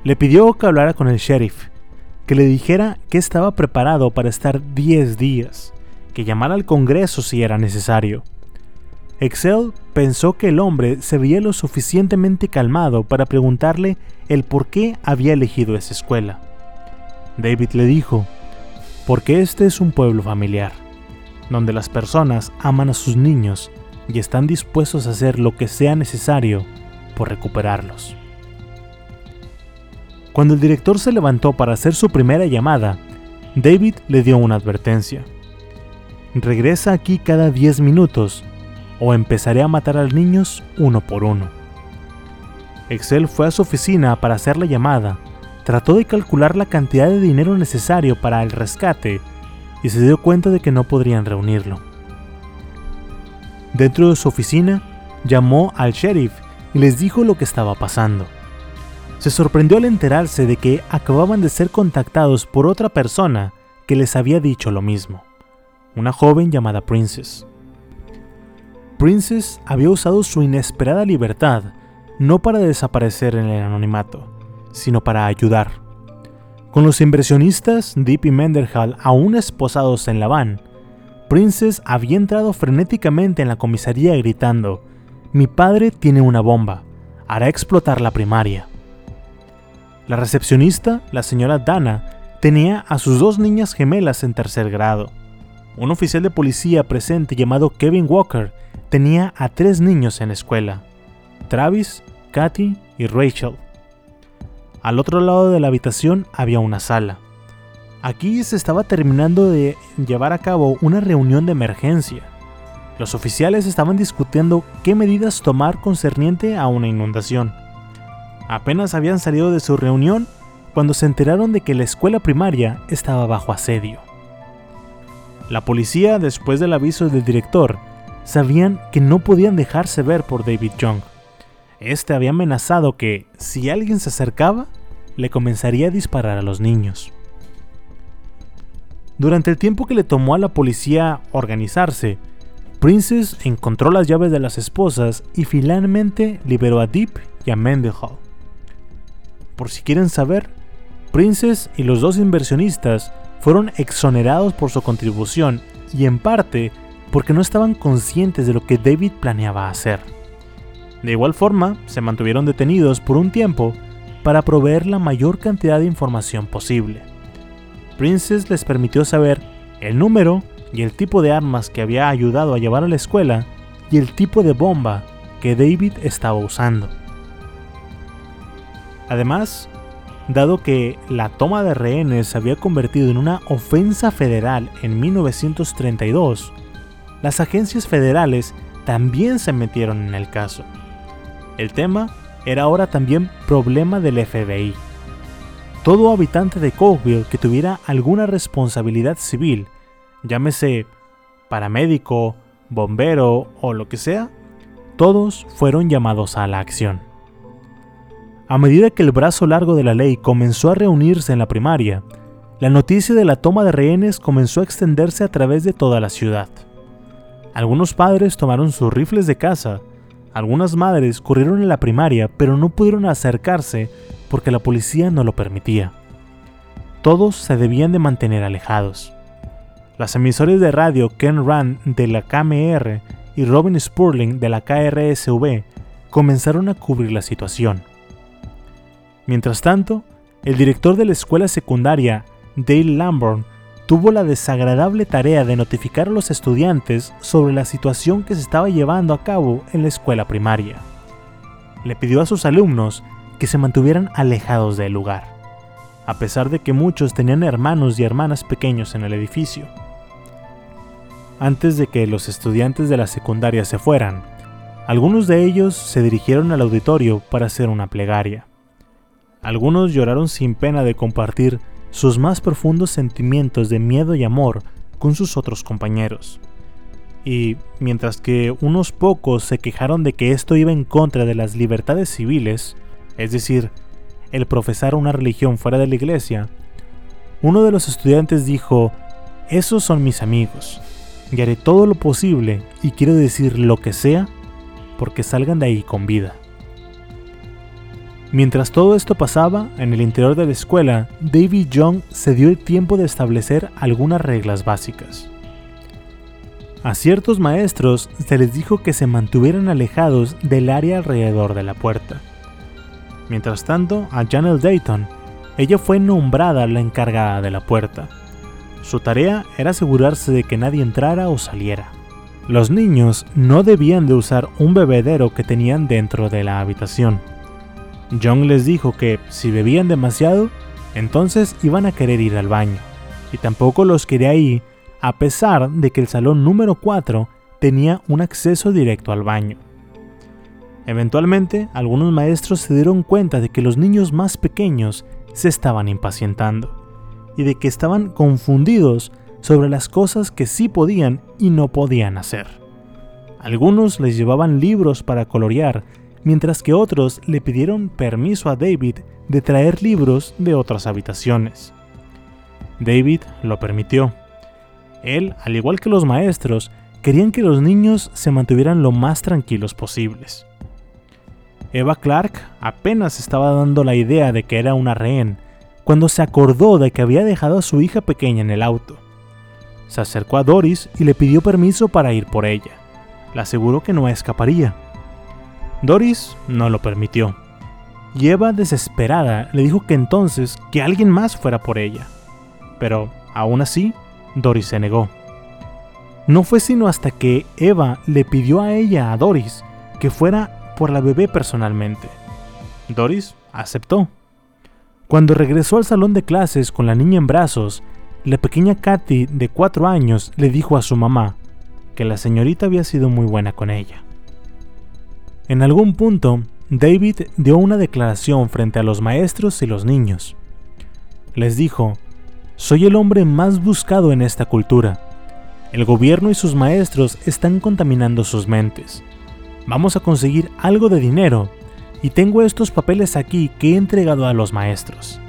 Le pidió que hablara con el sheriff, que le dijera que estaba preparado para estar 10 días, que llamara al Congreso si era necesario, Excel pensó que el hombre se veía lo suficientemente calmado para preguntarle el por qué había elegido esa escuela. David le dijo, porque este es un pueblo familiar, donde las personas aman a sus niños y están dispuestos a hacer lo que sea necesario por recuperarlos. Cuando el director se levantó para hacer su primera llamada, David le dio una advertencia. Regresa aquí cada 10 minutos o empezaré a matar a los niños uno por uno. Excel fue a su oficina para hacer la llamada, trató de calcular la cantidad de dinero necesario para el rescate y se dio cuenta de que no podrían reunirlo. Dentro de su oficina, llamó al sheriff y les dijo lo que estaba pasando. Se sorprendió al enterarse de que acababan de ser contactados por otra persona que les había dicho lo mismo, una joven llamada Princess. Princess había usado su inesperada libertad no para desaparecer en el anonimato, sino para ayudar. Con los inversionistas Deep y Menderhall aún esposados en la van, Princess había entrado frenéticamente en la comisaría gritando, Mi padre tiene una bomba, hará explotar la primaria. La recepcionista, la señora Dana, tenía a sus dos niñas gemelas en tercer grado. Un oficial de policía presente llamado Kevin Walker tenía a tres niños en la escuela, Travis, Katy y Rachel. Al otro lado de la habitación había una sala. Aquí se estaba terminando de llevar a cabo una reunión de emergencia. Los oficiales estaban discutiendo qué medidas tomar concerniente a una inundación. Apenas habían salido de su reunión cuando se enteraron de que la escuela primaria estaba bajo asedio. La policía, después del aviso del director, sabían que no podían dejarse ver por David Young. Este había amenazado que, si alguien se acercaba, le comenzaría a disparar a los niños. Durante el tiempo que le tomó a la policía organizarse, Princess encontró las llaves de las esposas y finalmente liberó a Deep y a Mendenhall. Por si quieren saber, Princess y los dos inversionistas fueron exonerados por su contribución y en parte porque no estaban conscientes de lo que David planeaba hacer. De igual forma, se mantuvieron detenidos por un tiempo para proveer la mayor cantidad de información posible. Princess les permitió saber el número y el tipo de armas que había ayudado a llevar a la escuela y el tipo de bomba que David estaba usando. Además, dado que la toma de rehenes se había convertido en una ofensa federal en 1932, las agencias federales también se metieron en el caso. El tema era ahora también problema del FBI. Todo habitante de Cokeville que tuviera alguna responsabilidad civil, llámese paramédico, bombero o lo que sea, todos fueron llamados a la acción. A medida que el brazo largo de la ley comenzó a reunirse en la primaria, la noticia de la toma de rehenes comenzó a extenderse a través de toda la ciudad. Algunos padres tomaron sus rifles de caza, algunas madres corrieron en la primaria pero no pudieron acercarse porque la policía no lo permitía. Todos se debían de mantener alejados. Las emisoras de radio Ken Rand de la KMR y Robin Spurling de la KRSV comenzaron a cubrir la situación. Mientras tanto, el director de la escuela secundaria, Dale Lamborn, tuvo la desagradable tarea de notificar a los estudiantes sobre la situación que se estaba llevando a cabo en la escuela primaria. Le pidió a sus alumnos que se mantuvieran alejados del lugar, a pesar de que muchos tenían hermanos y hermanas pequeños en el edificio. Antes de que los estudiantes de la secundaria se fueran, algunos de ellos se dirigieron al auditorio para hacer una plegaria. Algunos lloraron sin pena de compartir sus más profundos sentimientos de miedo y amor con sus otros compañeros. Y mientras que unos pocos se quejaron de que esto iba en contra de las libertades civiles, es decir, el profesar una religión fuera de la iglesia, uno de los estudiantes dijo, esos son mis amigos, y haré todo lo posible y quiero decir lo que sea porque salgan de ahí con vida. Mientras todo esto pasaba, en el interior de la escuela, David Young se dio el tiempo de establecer algunas reglas básicas. A ciertos maestros se les dijo que se mantuvieran alejados del área alrededor de la puerta. Mientras tanto, a Janelle Dayton, ella fue nombrada la encargada de la puerta. Su tarea era asegurarse de que nadie entrara o saliera. Los niños no debían de usar un bebedero que tenían dentro de la habitación John les dijo que si bebían demasiado, entonces iban a querer ir al baño, y tampoco los quería ahí, a pesar de que el salón número 4 tenía un acceso directo al baño. Eventualmente, algunos maestros se dieron cuenta de que los niños más pequeños se estaban impacientando, y de que estaban confundidos sobre las cosas que sí podían y no podían hacer. Algunos les llevaban libros para colorear mientras que otros le pidieron permiso a David de traer libros de otras habitaciones. David lo permitió. Él, al igual que los maestros, querían que los niños se mantuvieran lo más tranquilos posibles. Eva Clark apenas estaba dando la idea de que era una rehén cuando se acordó de que había dejado a su hija pequeña en el auto. Se acercó a Doris y le pidió permiso para ir por ella. Le aseguró que no escaparía. Doris no lo permitió. Y Eva, desesperada, le dijo que entonces que alguien más fuera por ella. Pero, aún así, Doris se negó. No fue sino hasta que Eva le pidió a ella, a Doris, que fuera por la bebé personalmente. Doris aceptó. Cuando regresó al salón de clases con la niña en brazos, la pequeña Katy de cuatro años le dijo a su mamá que la señorita había sido muy buena con ella. En algún punto, David dio una declaración frente a los maestros y los niños. Les dijo, soy el hombre más buscado en esta cultura. El gobierno y sus maestros están contaminando sus mentes. Vamos a conseguir algo de dinero y tengo estos papeles aquí que he entregado a los maestros.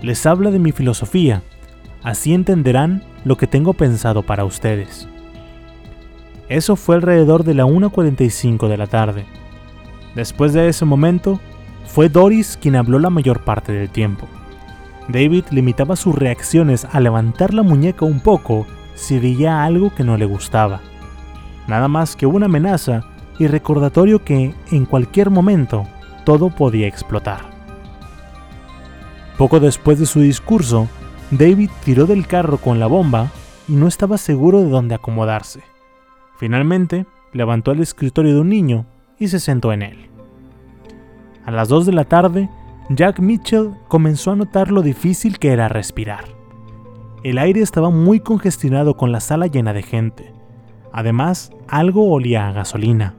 Les habla de mi filosofía, así entenderán lo que tengo pensado para ustedes. Eso fue alrededor de la 1.45 de la tarde. Después de ese momento, fue Doris quien habló la mayor parte del tiempo. David limitaba sus reacciones a levantar la muñeca un poco si veía algo que no le gustaba. Nada más que una amenaza y recordatorio que en cualquier momento todo podía explotar. Poco después de su discurso, David tiró del carro con la bomba y no estaba seguro de dónde acomodarse. Finalmente, levantó el escritorio de un niño y se sentó en él. A las 2 de la tarde, Jack Mitchell comenzó a notar lo difícil que era respirar. El aire estaba muy congestionado con la sala llena de gente. Además, algo olía a gasolina.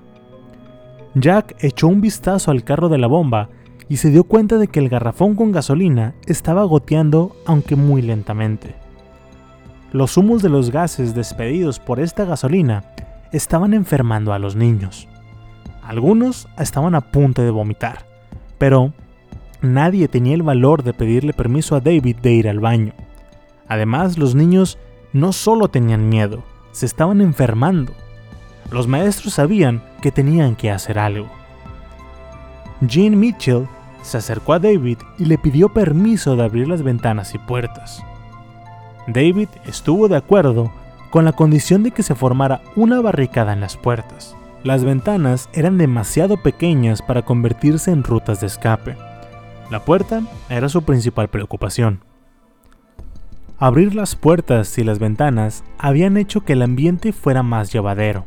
Jack echó un vistazo al carro de la bomba y se dio cuenta de que el garrafón con gasolina estaba goteando aunque muy lentamente. Los humos de los gases despedidos por esta gasolina estaban enfermando a los niños. Algunos estaban a punto de vomitar, pero nadie tenía el valor de pedirle permiso a David de ir al baño. Además, los niños no solo tenían miedo, se estaban enfermando. Los maestros sabían que tenían que hacer algo. Jean Mitchell se acercó a David y le pidió permiso de abrir las ventanas y puertas. David estuvo de acuerdo con la condición de que se formara una barricada en las puertas. Las ventanas eran demasiado pequeñas para convertirse en rutas de escape. La puerta era su principal preocupación. Abrir las puertas y las ventanas habían hecho que el ambiente fuera más llevadero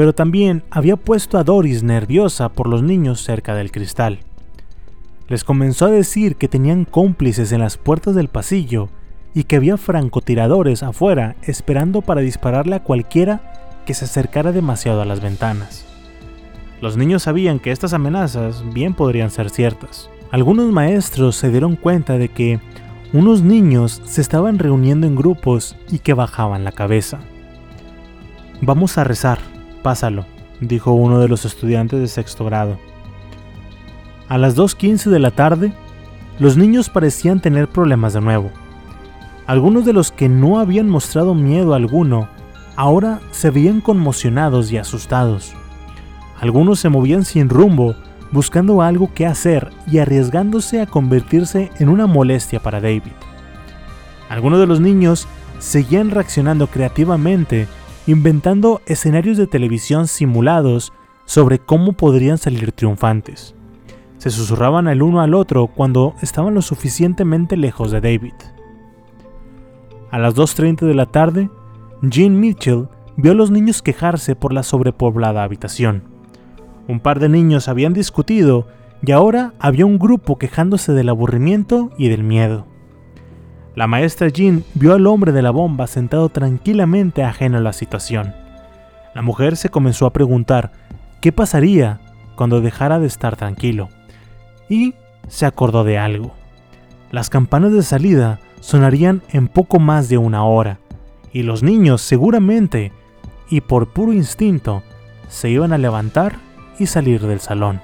pero también había puesto a Doris nerviosa por los niños cerca del cristal. Les comenzó a decir que tenían cómplices en las puertas del pasillo y que había francotiradores afuera esperando para dispararle a cualquiera que se acercara demasiado a las ventanas. Los niños sabían que estas amenazas bien podrían ser ciertas. Algunos maestros se dieron cuenta de que unos niños se estaban reuniendo en grupos y que bajaban la cabeza. Vamos a rezar, Pásalo, dijo uno de los estudiantes de sexto grado. A las 2.15 de la tarde, los niños parecían tener problemas de nuevo. Algunos de los que no habían mostrado miedo alguno, ahora se veían conmocionados y asustados. Algunos se movían sin rumbo, buscando algo que hacer y arriesgándose a convertirse en una molestia para David. Algunos de los niños seguían reaccionando creativamente inventando escenarios de televisión simulados sobre cómo podrían salir triunfantes. Se susurraban el uno al otro cuando estaban lo suficientemente lejos de David. A las 2.30 de la tarde, Jean Mitchell vio a los niños quejarse por la sobrepoblada habitación. Un par de niños habían discutido y ahora había un grupo quejándose del aburrimiento y del miedo. La maestra Jean vio al hombre de la bomba sentado tranquilamente ajeno a la situación. La mujer se comenzó a preguntar qué pasaría cuando dejara de estar tranquilo. Y se acordó de algo. Las campanas de salida sonarían en poco más de una hora, y los niños seguramente, y por puro instinto, se iban a levantar y salir del salón.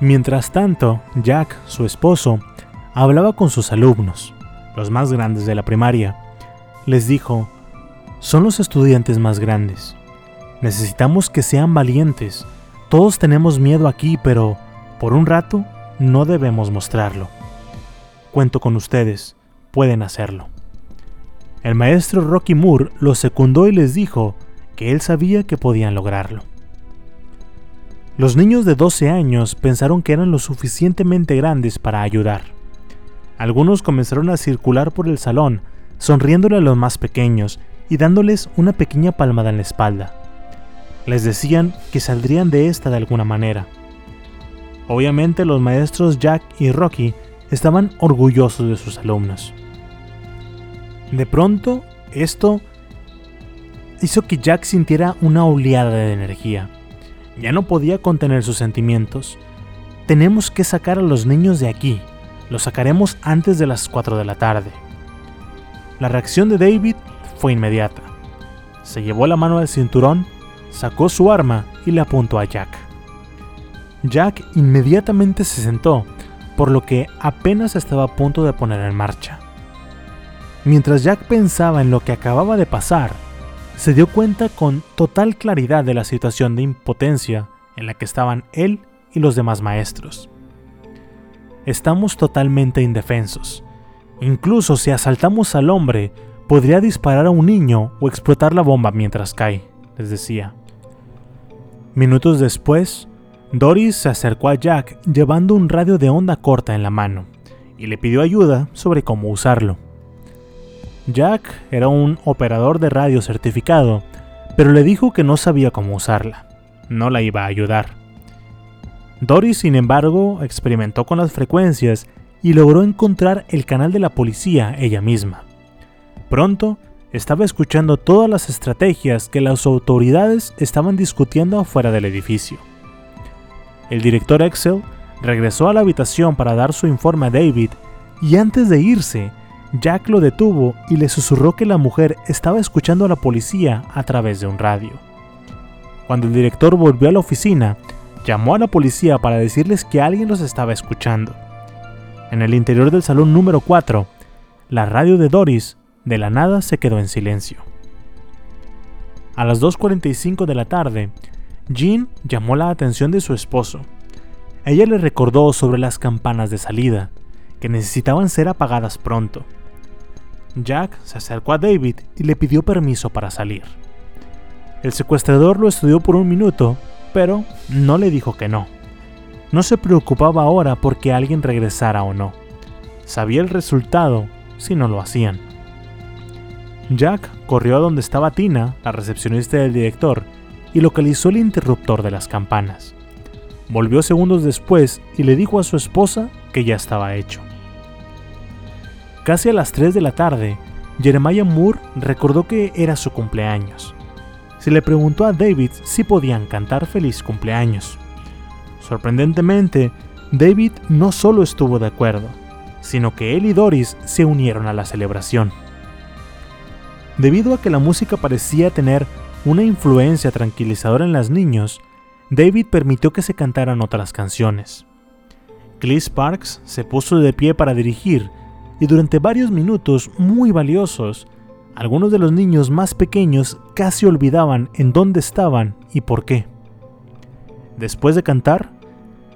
Mientras tanto, Jack, su esposo, hablaba con sus alumnos, los más grandes de la primaria. Les dijo, son los estudiantes más grandes. Necesitamos que sean valientes. Todos tenemos miedo aquí, pero por un rato no debemos mostrarlo. Cuento con ustedes, pueden hacerlo. El maestro Rocky Moore los secundó y les dijo que él sabía que podían lograrlo. Los niños de 12 años pensaron que eran lo suficientemente grandes para ayudar. Algunos comenzaron a circular por el salón, sonriéndole a los más pequeños y dándoles una pequeña palmada en la espalda. Les decían que saldrían de esta de alguna manera. Obviamente los maestros Jack y Rocky estaban orgullosos de sus alumnos. De pronto, esto hizo que Jack sintiera una oleada de energía. Ya no podía contener sus sentimientos. Tenemos que sacar a los niños de aquí, lo sacaremos antes de las 4 de la tarde. La reacción de David fue inmediata. Se llevó la mano al cinturón, sacó su arma y le apuntó a Jack. Jack inmediatamente se sentó, por lo que apenas estaba a punto de poner en marcha. Mientras Jack pensaba en lo que acababa de pasar, se dio cuenta con total claridad de la situación de impotencia en la que estaban él y los demás maestros. Estamos totalmente indefensos. Incluso si asaltamos al hombre, podría disparar a un niño o explotar la bomba mientras cae, les decía. Minutos después, Doris se acercó a Jack llevando un radio de onda corta en la mano y le pidió ayuda sobre cómo usarlo. Jack era un operador de radio certificado, pero le dijo que no sabía cómo usarla. No la iba a ayudar. Doris, sin embargo, experimentó con las frecuencias y logró encontrar el canal de la policía ella misma. Pronto, estaba escuchando todas las estrategias que las autoridades estaban discutiendo afuera del edificio. El director Excel regresó a la habitación para dar su informe a David y antes de irse, Jack lo detuvo y le susurró que la mujer estaba escuchando a la policía a través de un radio. Cuando el director volvió a la oficina, llamó a la policía para decirles que alguien los estaba escuchando. En el interior del salón número 4, la radio de Doris de la nada se quedó en silencio. A las 2.45 de la tarde, Jean llamó la atención de su esposo. Ella le recordó sobre las campanas de salida, que necesitaban ser apagadas pronto. Jack se acercó a David y le pidió permiso para salir. El secuestrador lo estudió por un minuto, pero no le dijo que no. No se preocupaba ahora porque alguien regresara o no. Sabía el resultado si no lo hacían. Jack corrió a donde estaba Tina, la recepcionista del director, y localizó el interruptor de las campanas. Volvió segundos después y le dijo a su esposa que ya estaba hecho. Casi a las 3 de la tarde, Jeremiah Moore recordó que era su cumpleaños. Se le preguntó a David si podían cantar feliz cumpleaños. Sorprendentemente, David no solo estuvo de acuerdo, sino que él y Doris se unieron a la celebración. Debido a que la música parecía tener una influencia tranquilizadora en los niños, David permitió que se cantaran otras canciones. Clee Sparks se puso de pie para dirigir y durante varios minutos muy valiosos, algunos de los niños más pequeños casi olvidaban en dónde estaban y por qué. Después de cantar,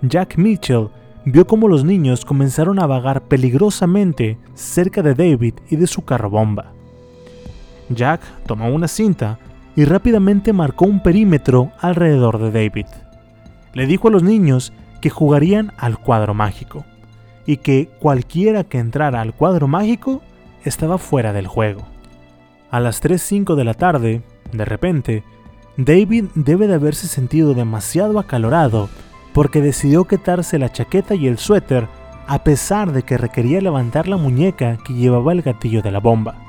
Jack Mitchell vio cómo los niños comenzaron a vagar peligrosamente cerca de David y de su carro bomba. Jack tomó una cinta y rápidamente marcó un perímetro alrededor de David. Le dijo a los niños que jugarían al cuadro mágico y que cualquiera que entrara al cuadro mágico estaba fuera del juego. A las 3.05 de la tarde, de repente, David debe de haberse sentido demasiado acalorado porque decidió quitarse la chaqueta y el suéter a pesar de que requería levantar la muñeca que llevaba el gatillo de la bomba.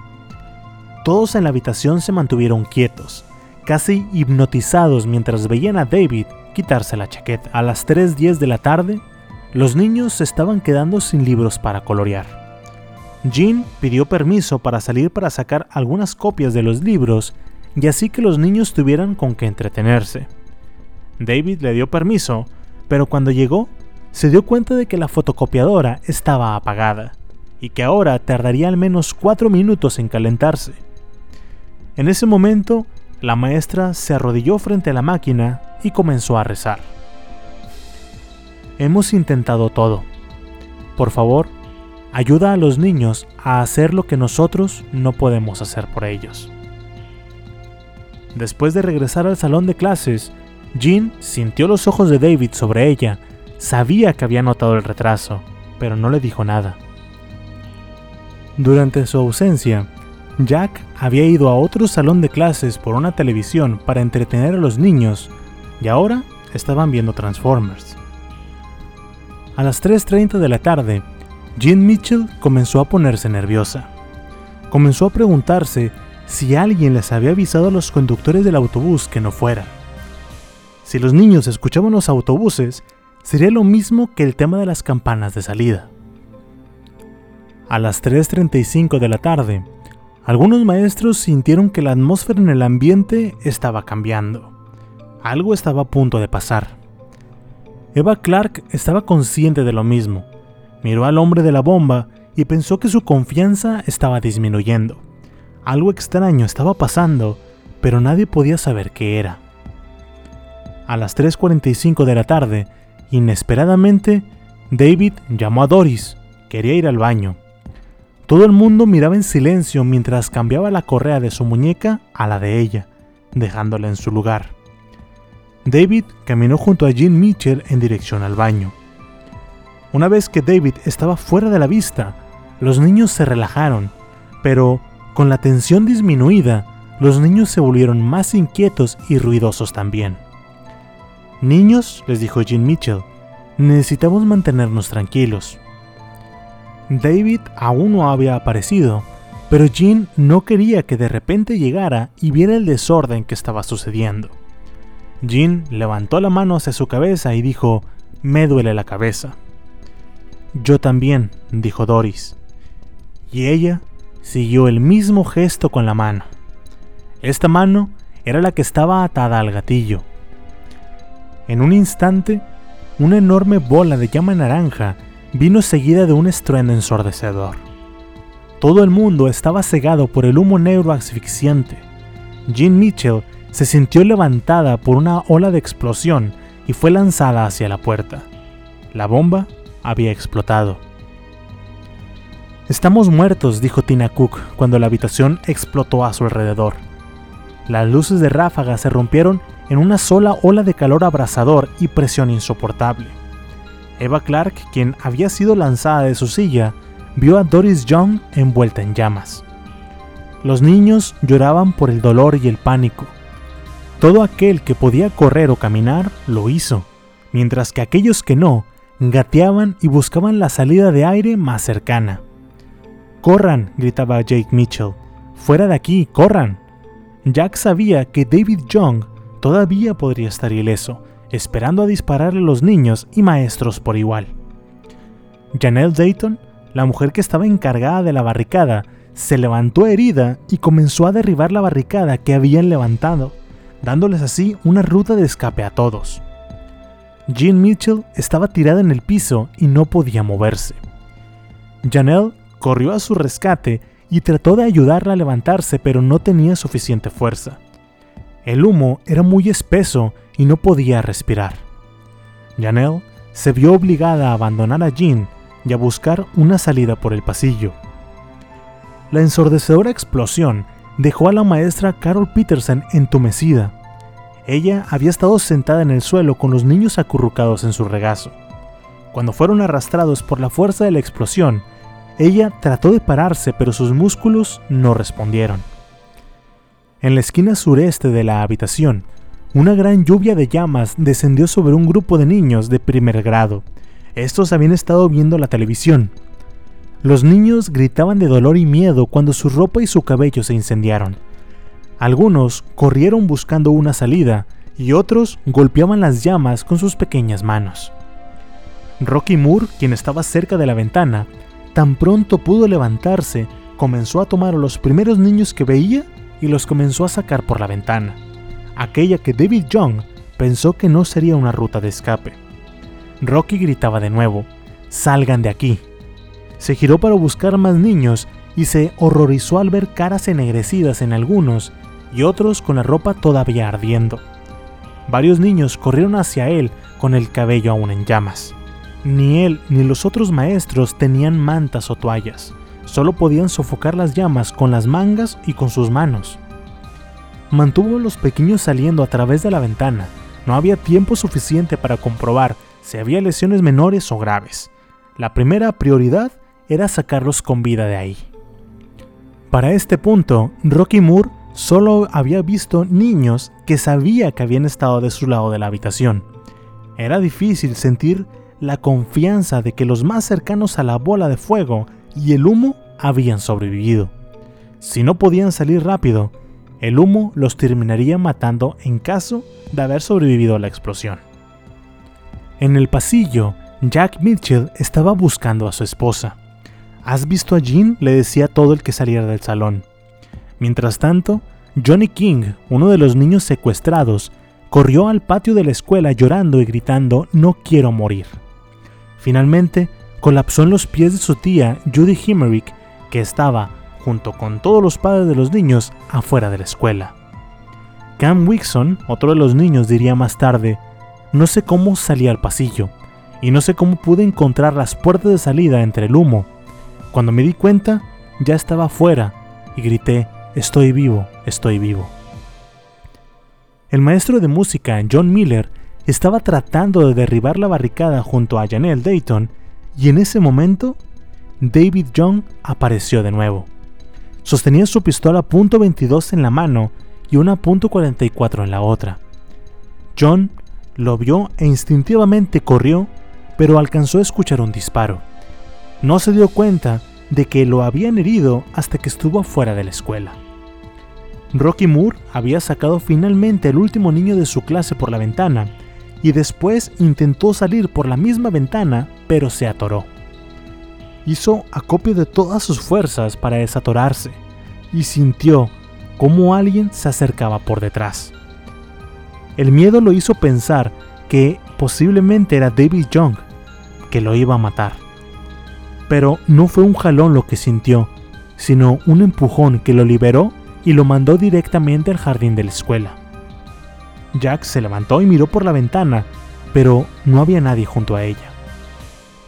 Todos en la habitación se mantuvieron quietos, casi hipnotizados mientras veían a David quitarse la chaqueta. A las 3.10 de la tarde, los niños se estaban quedando sin libros para colorear. Jean pidió permiso para salir para sacar algunas copias de los libros y así que los niños tuvieran con qué entretenerse. David le dio permiso, pero cuando llegó, se dio cuenta de que la fotocopiadora estaba apagada y que ahora tardaría al menos cuatro minutos en calentarse. En ese momento, la maestra se arrodilló frente a la máquina y comenzó a rezar. Hemos intentado todo. Por favor, ayuda a los niños a hacer lo que nosotros no podemos hacer por ellos. Después de regresar al salón de clases, Jean sintió los ojos de David sobre ella, sabía que había notado el retraso, pero no le dijo nada. Durante su ausencia, Jack había ido a otro salón de clases por una televisión para entretener a los niños y ahora estaban viendo Transformers. A las 3.30 de la tarde, Jean Mitchell comenzó a ponerse nerviosa. Comenzó a preguntarse si alguien les había avisado a los conductores del autobús que no fueran. Si los niños escuchaban los autobuses, sería lo mismo que el tema de las campanas de salida. A las 3.35 de la tarde, Algunos maestros sintieron que la atmósfera en el ambiente estaba cambiando. Algo estaba a punto de pasar. Eva Clark estaba consciente de lo mismo. Miró al hombre de la bomba y pensó que su confianza estaba disminuyendo. Algo extraño estaba pasando, pero nadie podía saber qué era. A las 3.45 de la tarde, inesperadamente, David llamó a Doris. Quería ir al baño. Todo el mundo miraba en silencio mientras cambiaba la correa de su muñeca a la de ella, dejándola en su lugar. David caminó junto a Jean Mitchell en dirección al baño. Una vez que David estaba fuera de la vista, los niños se relajaron, pero con la tensión disminuida, los niños se volvieron más inquietos y ruidosos también. Niños, les dijo Jean Mitchell, necesitamos mantenernos tranquilos. David aún no había aparecido, pero Jean no quería que de repente llegara y viera el desorden que estaba sucediendo. Jean levantó la mano hacia su cabeza y dijo, me duele la cabeza. Yo también, dijo Doris. Y ella siguió el mismo gesto con la mano. Esta mano era la que estaba atada al gatillo. En un instante, una enorme bola de llama naranja vino seguida de un estruendo ensordecedor. Todo el mundo estaba cegado por el humo negro asfixiante. Jean Mitchell se sintió levantada por una ola de explosión y fue lanzada hacia la puerta. La bomba había explotado. Estamos muertos, dijo Tina Cook cuando la habitación explotó a su alrededor. Las luces de ráfaga se rompieron en una sola ola de calor abrasador y presión insoportable. Eva Clark, quien había sido lanzada de su silla, vio a Doris Young envuelta en llamas. Los niños lloraban por el dolor y el pánico. Todo aquel que podía correr o caminar lo hizo, mientras que aquellos que no, gateaban y buscaban la salida de aire más cercana. ¡Corran! gritaba Jake Mitchell. ¡Fuera de aquí! ¡Corran! Jack sabía que David Young todavía podría estar ileso, esperando a dispararle a los niños y maestros por igual. Janelle Dayton, la mujer que estaba encargada de la barricada, se levantó herida y comenzó a derribar la barricada que habían levantado, dándoles así una ruta de escape a todos. Jean Mitchell estaba tirada en el piso y no podía moverse. Janelle corrió a su rescate y trató de ayudarla a levantarse, pero no tenía suficiente fuerza. El humo era muy espeso y no podía respirar. Janelle se vio obligada a abandonar a Jean y a buscar una salida por el pasillo. La ensordecedora explosión dejó a la maestra Carol Peterson entumecida. Ella había estado sentada en el suelo con los niños acurrucados en su regazo. Cuando fueron arrastrados por la fuerza de la explosión, ella trató de pararse pero sus músculos no respondieron. En la esquina sureste de la habitación, una gran lluvia de llamas descendió sobre un grupo de niños de primer grado. Estos habían estado viendo la televisión. Los niños gritaban de dolor y miedo cuando su ropa y su cabello se incendiaron. Algunos corrieron buscando una salida y otros golpeaban las llamas con sus pequeñas manos. Rocky Moore, quien estaba cerca de la ventana, tan pronto pudo levantarse, comenzó a tomar a los primeros niños que veía y los comenzó a sacar por la ventana aquella que David Young pensó que no sería una ruta de escape. Rocky gritaba de nuevo, Salgan de aquí. Se giró para buscar más niños y se horrorizó al ver caras ennegrecidas en algunos y otros con la ropa todavía ardiendo. Varios niños corrieron hacia él con el cabello aún en llamas. Ni él ni los otros maestros tenían mantas o toallas, solo podían sofocar las llamas con las mangas y con sus manos mantuvo a los pequeños saliendo a través de la ventana. No había tiempo suficiente para comprobar si había lesiones menores o graves. La primera prioridad era sacarlos con vida de ahí. Para este punto, Rocky Moore solo había visto niños que sabía que habían estado de su lado de la habitación. Era difícil sentir la confianza de que los más cercanos a la bola de fuego y el humo habían sobrevivido. Si no podían salir rápido, el humo los terminaría matando en caso de haber sobrevivido a la explosión. En el pasillo, Jack Mitchell estaba buscando a su esposa. ¿Has visto a Jean? le decía todo el que saliera del salón. Mientras tanto, Johnny King, uno de los niños secuestrados, corrió al patio de la escuela llorando y gritando No quiero morir. Finalmente, colapsó en los pies de su tía Judy Himmerich, que estaba, junto con todos los padres de los niños, afuera de la escuela. Cam Wixon, otro de los niños, diría más tarde, no sé cómo salí al pasillo, y no sé cómo pude encontrar las puertas de salida entre el humo. Cuando me di cuenta, ya estaba afuera, y grité, estoy vivo, estoy vivo. El maestro de música, John Miller, estaba tratando de derribar la barricada junto a Janelle Dayton, y en ese momento, David Young apareció de nuevo. Sostenía su pistola .22 en la mano y una .44 en la otra. John lo vio e instintivamente corrió, pero alcanzó a escuchar un disparo. No se dio cuenta de que lo habían herido hasta que estuvo fuera de la escuela. Rocky Moore había sacado finalmente al último niño de su clase por la ventana y después intentó salir por la misma ventana, pero se atoró. Hizo acopio de todas sus fuerzas para desatorarse y sintió cómo alguien se acercaba por detrás. El miedo lo hizo pensar que posiblemente era David Young, que lo iba a matar. Pero no fue un jalón lo que sintió, sino un empujón que lo liberó y lo mandó directamente al jardín de la escuela. Jack se levantó y miró por la ventana, pero no había nadie junto a ella.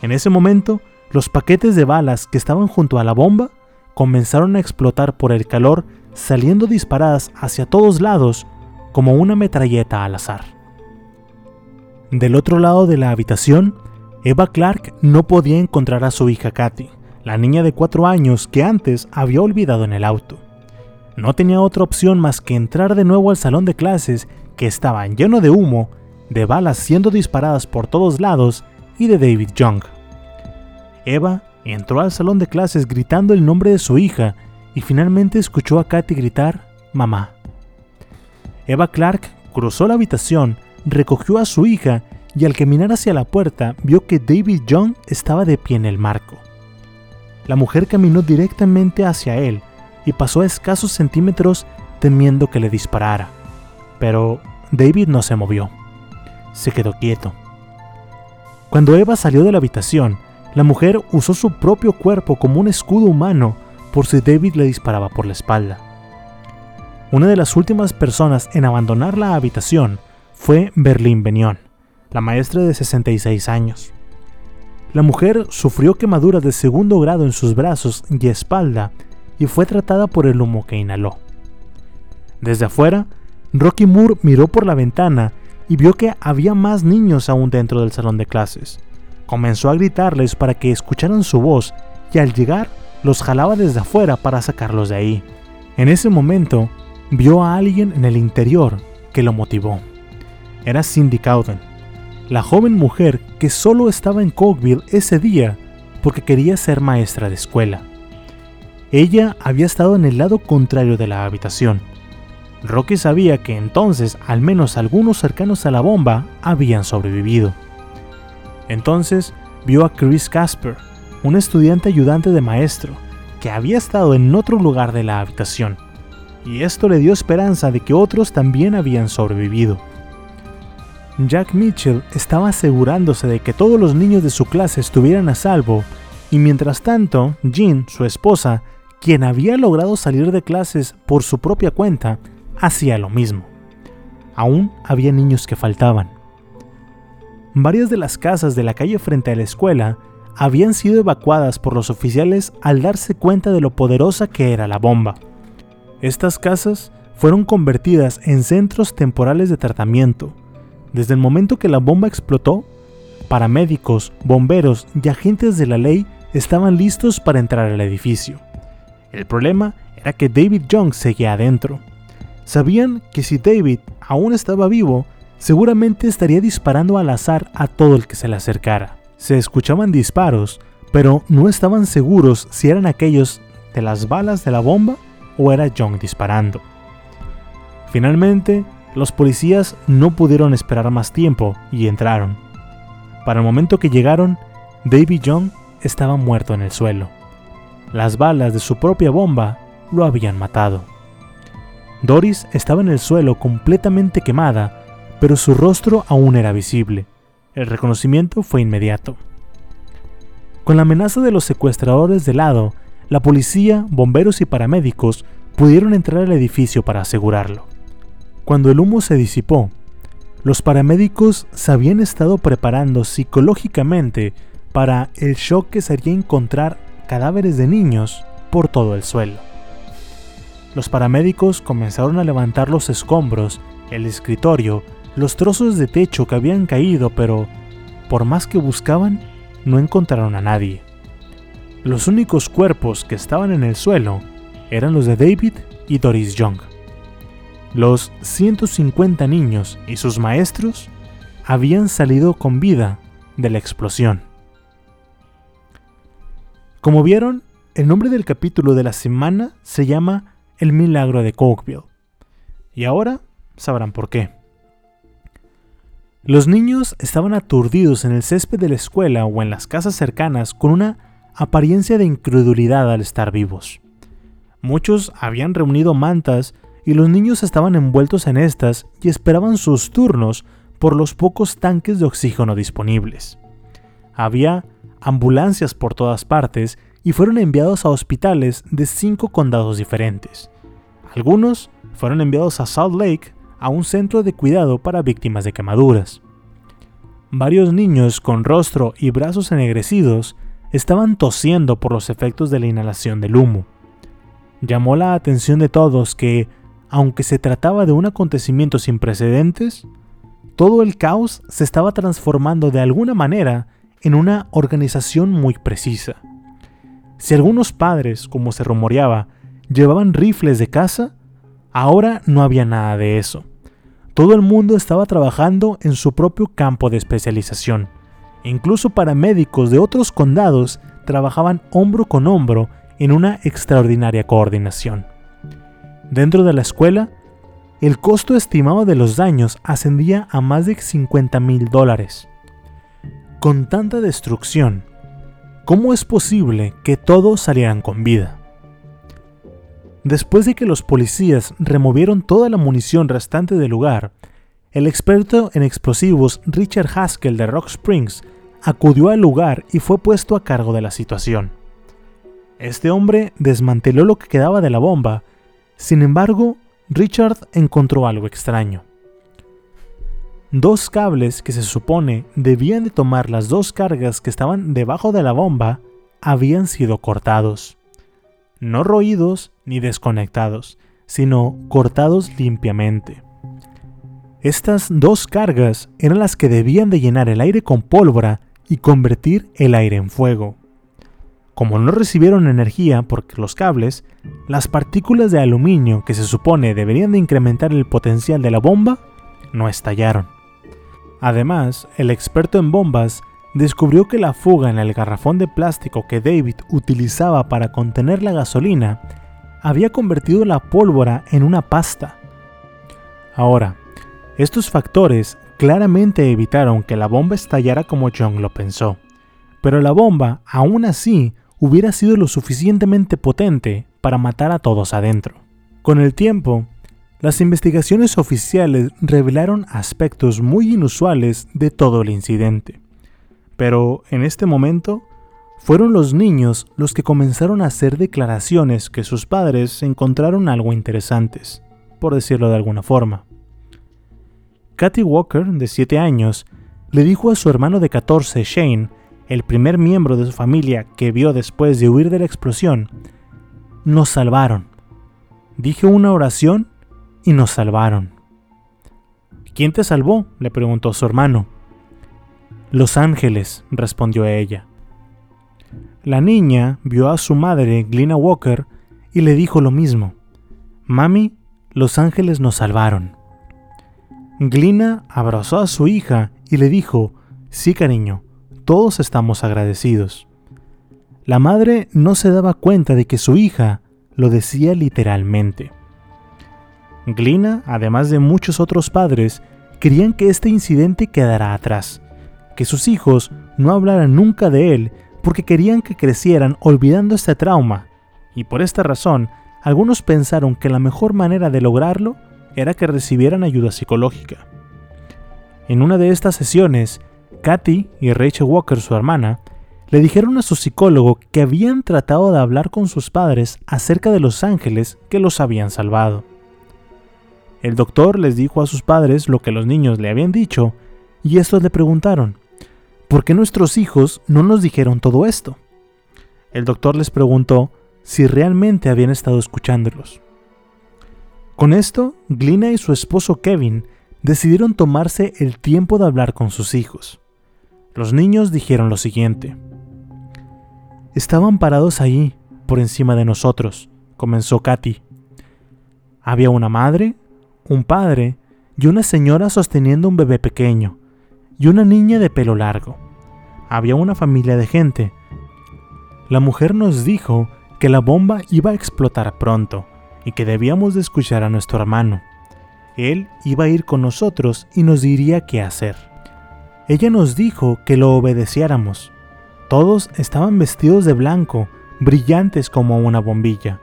En ese momento, los paquetes de balas que estaban junto a la bomba comenzaron a explotar por el calor, saliendo disparadas hacia todos lados como una metralleta al azar. Del otro lado de la habitación, Eva Clark no podía encontrar a su hija Kathy, la niña de cuatro años que antes había olvidado en el auto. No tenía otra opción más que entrar de nuevo al salón de clases que estaba lleno de humo, de balas siendo disparadas por todos lados y de David Young. Eva entró al salón de clases gritando el nombre de su hija y finalmente escuchó a Katy gritar mamá. Eva Clark cruzó la habitación, recogió a su hija y al caminar hacia la puerta vio que David Young estaba de pie en el marco. La mujer caminó directamente hacia él y pasó a escasos centímetros temiendo que le disparara. Pero David no se movió. Se quedó quieto. Cuando Eva salió de la habitación, la mujer usó su propio cuerpo como un escudo humano por si David le disparaba por la espalda. Una de las últimas personas en abandonar la habitación fue Berlín Benión, la maestra de 66 años. La mujer sufrió quemaduras de segundo grado en sus brazos y espalda y fue tratada por el humo que inhaló. Desde afuera, Rocky Moore miró por la ventana y vio que había más niños aún dentro del salón de clases. Comenzó a gritarles para que escucharan su voz y al llegar los jalaba desde afuera para sacarlos de ahí. En ese momento, vio a alguien en el interior que lo motivó. Era Cindy Cowden, la joven mujer que solo estaba en Cokeville ese día porque quería ser maestra de escuela. Ella había estado en el lado contrario de la habitación. Rocky sabía que entonces al menos algunos cercanos a la bomba habían sobrevivido. Entonces vio a Chris Casper, un estudiante ayudante de maestro, que había estado en otro lugar de la habitación y esto le dio esperanza de que otros también habían sobrevivido. Jack Mitchell estaba asegurándose de que todos los niños de su clase estuvieran a salvo, y mientras tanto, Jean, su esposa, quien había logrado salir de clases por su propia cuenta, hacía lo mismo. Aún había niños que faltaban. Varias de las casas de la calle frente a la escuela habían sido evacuadas por los oficiales al darse cuenta de lo poderosa que era la bomba. Estas casas fueron convertidas en centros temporales de tratamiento. Desde el momento que la bomba explotó, paramédicos, bomberos y agentes de la ley estaban listos para entrar al edificio. El problema era que David Young seguía adentro. Sabían que si David aún estaba vivo, seguramente estaría disparando al azar a todo el que se le acercara. Se escuchaban disparos, pero no estaban seguros si eran aquellos de las balas de la bomba o era Young disparando. Finalmente, los policías no pudieron esperar más tiempo y entraron. Para el momento que llegaron, David Young estaba muerto en el suelo. Las balas de su propia bomba lo habían matado. Doris estaba en el suelo completamente quemada, pero su rostro aún era visible. El reconocimiento fue inmediato. Con la amenaza de los secuestradores de lado, la policía, bomberos y paramédicos pudieron entrar al edificio para asegurarlo. Cuando el humo se disipó, los paramédicos se habían estado preparando psicológicamente para el shock que sería encontrar cadáveres de niños por todo el suelo. Los paramédicos comenzaron a levantar los escombros, el escritorio, los trozos de techo que habían caído, pero por más que buscaban, no encontraron a nadie. Los únicos cuerpos que estaban en el suelo eran los de David y Doris Young. Los 150 niños y sus maestros habían salido con vida de la explosión. Como vieron, el nombre del capítulo de la semana se llama El milagro de Cokeville. Y ahora sabrán por qué. Los niños estaban aturdidos en el césped de la escuela o en las casas cercanas con una apariencia de incredulidad al estar vivos. Muchos habían reunido mantas y los niños estaban envueltos en estas y esperaban sus turnos por los pocos tanques de oxígeno disponibles. Había ambulancias por todas partes y fueron enviados a hospitales de cinco condados diferentes. Algunos fueron enviados a Salt Lake, a un centro de cuidado para víctimas de quemaduras. Varios niños con rostro y brazos ennegrecidos estaban tosiendo por los efectos de la inhalación del humo. Llamó la atención de todos que, aunque se trataba de un acontecimiento sin precedentes, todo el caos se estaba transformando de alguna manera en una organización muy precisa. Si algunos padres, como se rumoreaba, llevaban rifles de caza, ahora no había nada de eso. Todo el mundo estaba trabajando en su propio campo de especialización. Incluso paramédicos de otros condados trabajaban hombro con hombro en una extraordinaria coordinación. Dentro de la escuela, el costo estimado de los daños ascendía a más de 50 mil dólares. Con tanta destrucción, ¿cómo es posible que todos salieran con vida? Después de que los policías removieron toda la munición restante del lugar, el experto en explosivos Richard Haskell de Rock Springs acudió al lugar y fue puesto a cargo de la situación. Este hombre desmanteló lo que quedaba de la bomba, sin embargo, Richard encontró algo extraño. Dos cables que se supone debían de tomar las dos cargas que estaban debajo de la bomba habían sido cortados. No roídos ni desconectados, sino cortados limpiamente. Estas dos cargas eran las que debían de llenar el aire con pólvora y convertir el aire en fuego. Como no recibieron energía porque los cables, las partículas de aluminio que se supone deberían de incrementar el potencial de la bomba, no estallaron. Además, el experto en bombas descubrió que la fuga en el garrafón de plástico que David utilizaba para contener la gasolina había convertido la pólvora en una pasta. Ahora, estos factores claramente evitaron que la bomba estallara como John lo pensó, pero la bomba, aún así, hubiera sido lo suficientemente potente para matar a todos adentro. Con el tiempo, las investigaciones oficiales revelaron aspectos muy inusuales de todo el incidente. Pero en este momento, fueron los niños los que comenzaron a hacer declaraciones que sus padres encontraron algo interesantes, por decirlo de alguna forma. Kathy Walker, de 7 años, le dijo a su hermano de 14, Shane, el primer miembro de su familia que vio después de huir de la explosión, nos salvaron. Dije una oración y nos salvaron. ¿Quién te salvó? le preguntó su hermano. Los ángeles, respondió ella. La niña vio a su madre, Glina Walker, y le dijo lo mismo. Mami, los ángeles nos salvaron. Glina abrazó a su hija y le dijo, sí cariño, todos estamos agradecidos. La madre no se daba cuenta de que su hija lo decía literalmente. Glina, además de muchos otros padres, querían que este incidente quedara atrás, que sus hijos no hablaran nunca de él porque querían que crecieran olvidando este trauma, y por esta razón algunos pensaron que la mejor manera de lograrlo era que recibieran ayuda psicológica. En una de estas sesiones, Kathy y Rachel Walker, su hermana, le dijeron a su psicólogo que habían tratado de hablar con sus padres acerca de los ángeles que los habían salvado. El doctor les dijo a sus padres lo que los niños le habían dicho y estos le preguntaron, ¿por qué nuestros hijos no nos dijeron todo esto? El doctor les preguntó si realmente habían estado escuchándolos. Con esto, Glina y su esposo Kevin decidieron tomarse el tiempo de hablar con sus hijos. Los niños dijeron lo siguiente. Estaban parados ahí, por encima de nosotros, comenzó Katy. Había una madre, un padre y una señora sosteniendo un bebé pequeño y una niña de pelo largo. Había una familia de gente. La mujer nos dijo que la bomba iba a explotar pronto y que debíamos de escuchar a nuestro hermano. Él iba a ir con nosotros y nos diría qué hacer. Ella nos dijo que lo obedeciéramos todos estaban vestidos de blanco, brillantes como una bombilla,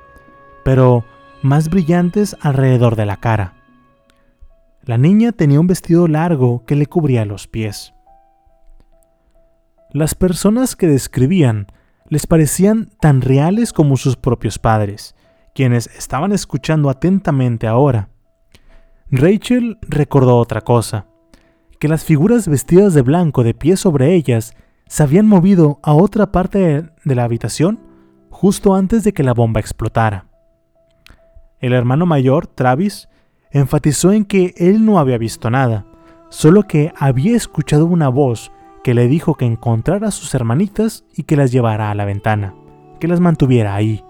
pero más brillantes alrededor de la cara. La niña tenía un vestido largo que le cubría los pies. Las personas que describían les parecían tan reales como sus propios padres, quienes estaban escuchando atentamente ahora. Rachel recordó otra cosa, que las figuras vestidas de blanco de pie sobre ellas se habían movido a otra parte de la habitación justo antes de que la bomba explotara. El hermano mayor, Travis, enfatizó en que él no había visto nada, solo que había escuchado una voz que le dijo que encontrara a sus hermanitas y que las llevara a la ventana, que las mantuviera ahí.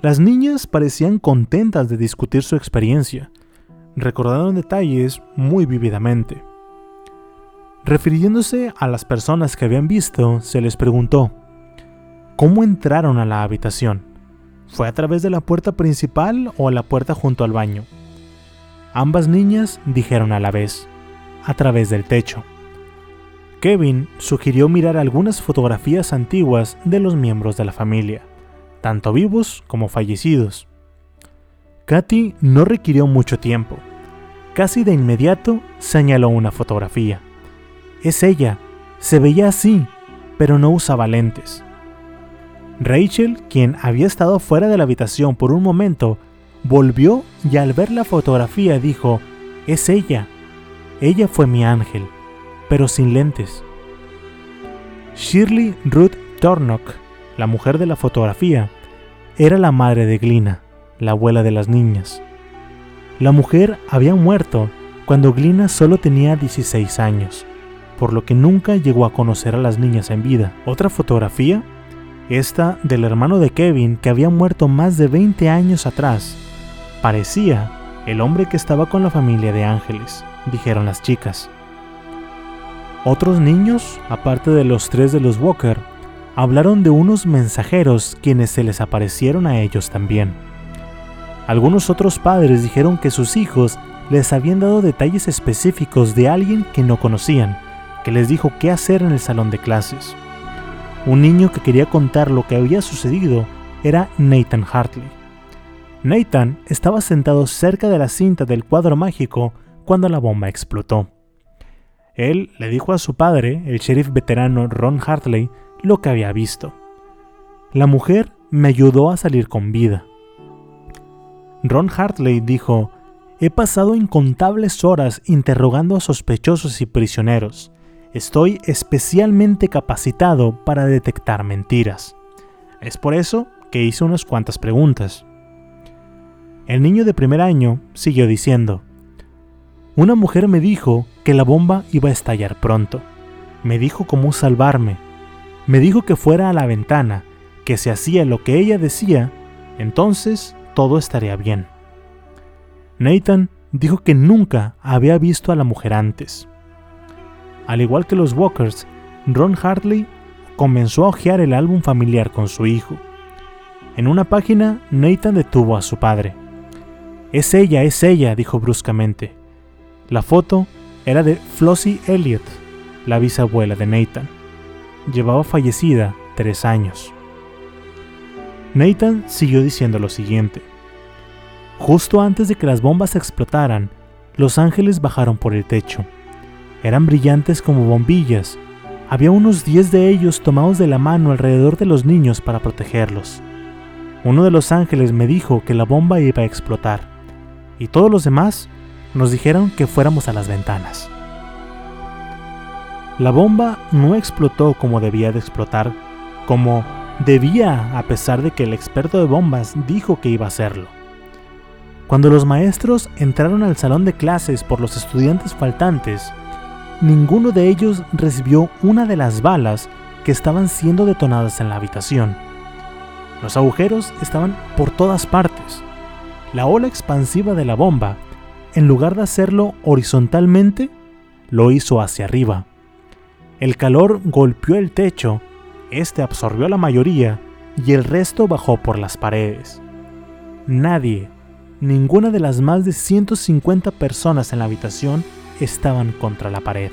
Las niñas parecían contentas de discutir su experiencia, recordaron detalles muy vívidamente. Refiriéndose a las personas que habían visto, se les preguntó, ¿cómo entraron a la habitación? ¿Fue a través de la puerta principal o a la puerta junto al baño? Ambas niñas dijeron a la vez, a través del techo. Kevin sugirió mirar algunas fotografías antiguas de los miembros de la familia, tanto vivos como fallecidos. Katy no requirió mucho tiempo. Casi de inmediato señaló una fotografía. Es ella. Se veía así, pero no usaba lentes. Rachel, quien había estado fuera de la habitación por un momento, volvió y al ver la fotografía dijo, es ella. Ella fue mi ángel, pero sin lentes. Shirley Ruth Tornock, la mujer de la fotografía, era la madre de Glina, la abuela de las niñas. La mujer había muerto cuando Glina solo tenía 16 años por lo que nunca llegó a conocer a las niñas en vida. Otra fotografía, esta del hermano de Kevin que había muerto más de 20 años atrás, parecía el hombre que estaba con la familia de ángeles, dijeron las chicas. Otros niños, aparte de los tres de los Walker, hablaron de unos mensajeros quienes se les aparecieron a ellos también. Algunos otros padres dijeron que sus hijos les habían dado detalles específicos de alguien que no conocían, que les dijo qué hacer en el salón de clases. Un niño que quería contar lo que había sucedido era Nathan Hartley. Nathan estaba sentado cerca de la cinta del cuadro mágico cuando la bomba explotó. Él le dijo a su padre, el sheriff veterano Ron Hartley, lo que había visto. La mujer me ayudó a salir con vida. Ron Hartley dijo, he pasado incontables horas interrogando a sospechosos y prisioneros, estoy especialmente capacitado para detectar mentiras. Es por eso que hice unas cuantas preguntas. El niño de primer año siguió diciendo, una mujer me dijo que la bomba iba a estallar pronto. Me dijo cómo salvarme. Me dijo que fuera a la ventana, que si hacía lo que ella decía, entonces todo estaría bien. Nathan dijo que nunca había visto a la mujer antes. Al igual que los Walkers, Ron Hartley comenzó a hojear el álbum familiar con su hijo. En una página, Nathan detuvo a su padre. Es ella, es ella, dijo bruscamente. La foto era de Flossie Elliott, la bisabuela de Nathan. Llevaba fallecida tres años. Nathan siguió diciendo lo siguiente. Justo antes de que las bombas explotaran, los ángeles bajaron por el techo. Eran brillantes como bombillas. Había unos 10 de ellos tomados de la mano alrededor de los niños para protegerlos. Uno de los ángeles me dijo que la bomba iba a explotar, y todos los demás nos dijeron que fuéramos a las ventanas. La bomba no explotó como debía de explotar, como debía a pesar de que el experto de bombas dijo que iba a hacerlo. Cuando los maestros entraron al salón de clases por los estudiantes faltantes, ninguno de ellos recibió una de las balas que estaban siendo detonadas en la habitación. Los agujeros estaban por todas partes. La ola expansiva de la bomba, en lugar de hacerlo horizontalmente, lo hizo hacia arriba. El calor golpeó el techo, este absorbió la mayoría y el resto bajó por las paredes. Nadie, ninguna de las más de 150 personas en la habitación estaban contra la pared.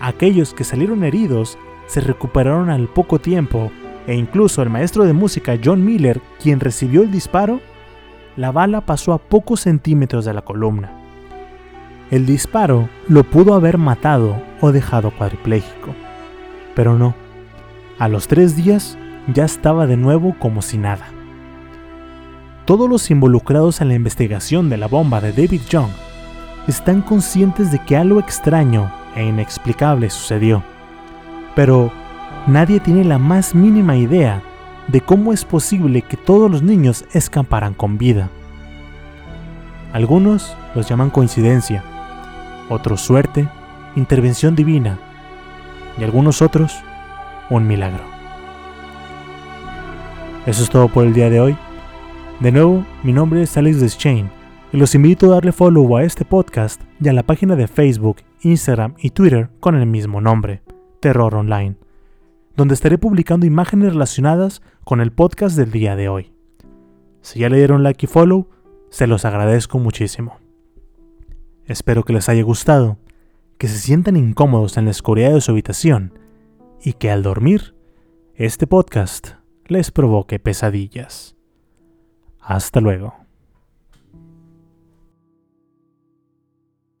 Aquellos que salieron heridos se recuperaron al poco tiempo e incluso el maestro de música John Miller, quien recibió el disparo, la bala pasó a pocos centímetros de la columna. El disparo lo pudo haber matado o dejado cuadripléjico, pero no. A los tres días ya estaba de nuevo como si nada. Todos los involucrados en la investigación de la bomba de David Young están conscientes de que algo extraño e inexplicable sucedió, pero nadie tiene la más mínima idea de cómo es posible que todos los niños escaparan con vida. Algunos los llaman coincidencia, otros suerte, intervención divina y algunos otros un milagro. Eso es todo por el día de hoy. De nuevo, mi nombre es Alex Deschain y los invito a darle follow a este podcast y a la página de Facebook, Instagram y Twitter con el mismo nombre, Terror Online, donde estaré publicando imágenes relacionadas con el podcast del día de hoy. Si ya le dieron like y follow, se los agradezco muchísimo. Espero que les haya gustado, que se sientan incómodos en la oscuridad de su habitación y que al dormir, este podcast les provoque pesadillas. Hasta luego.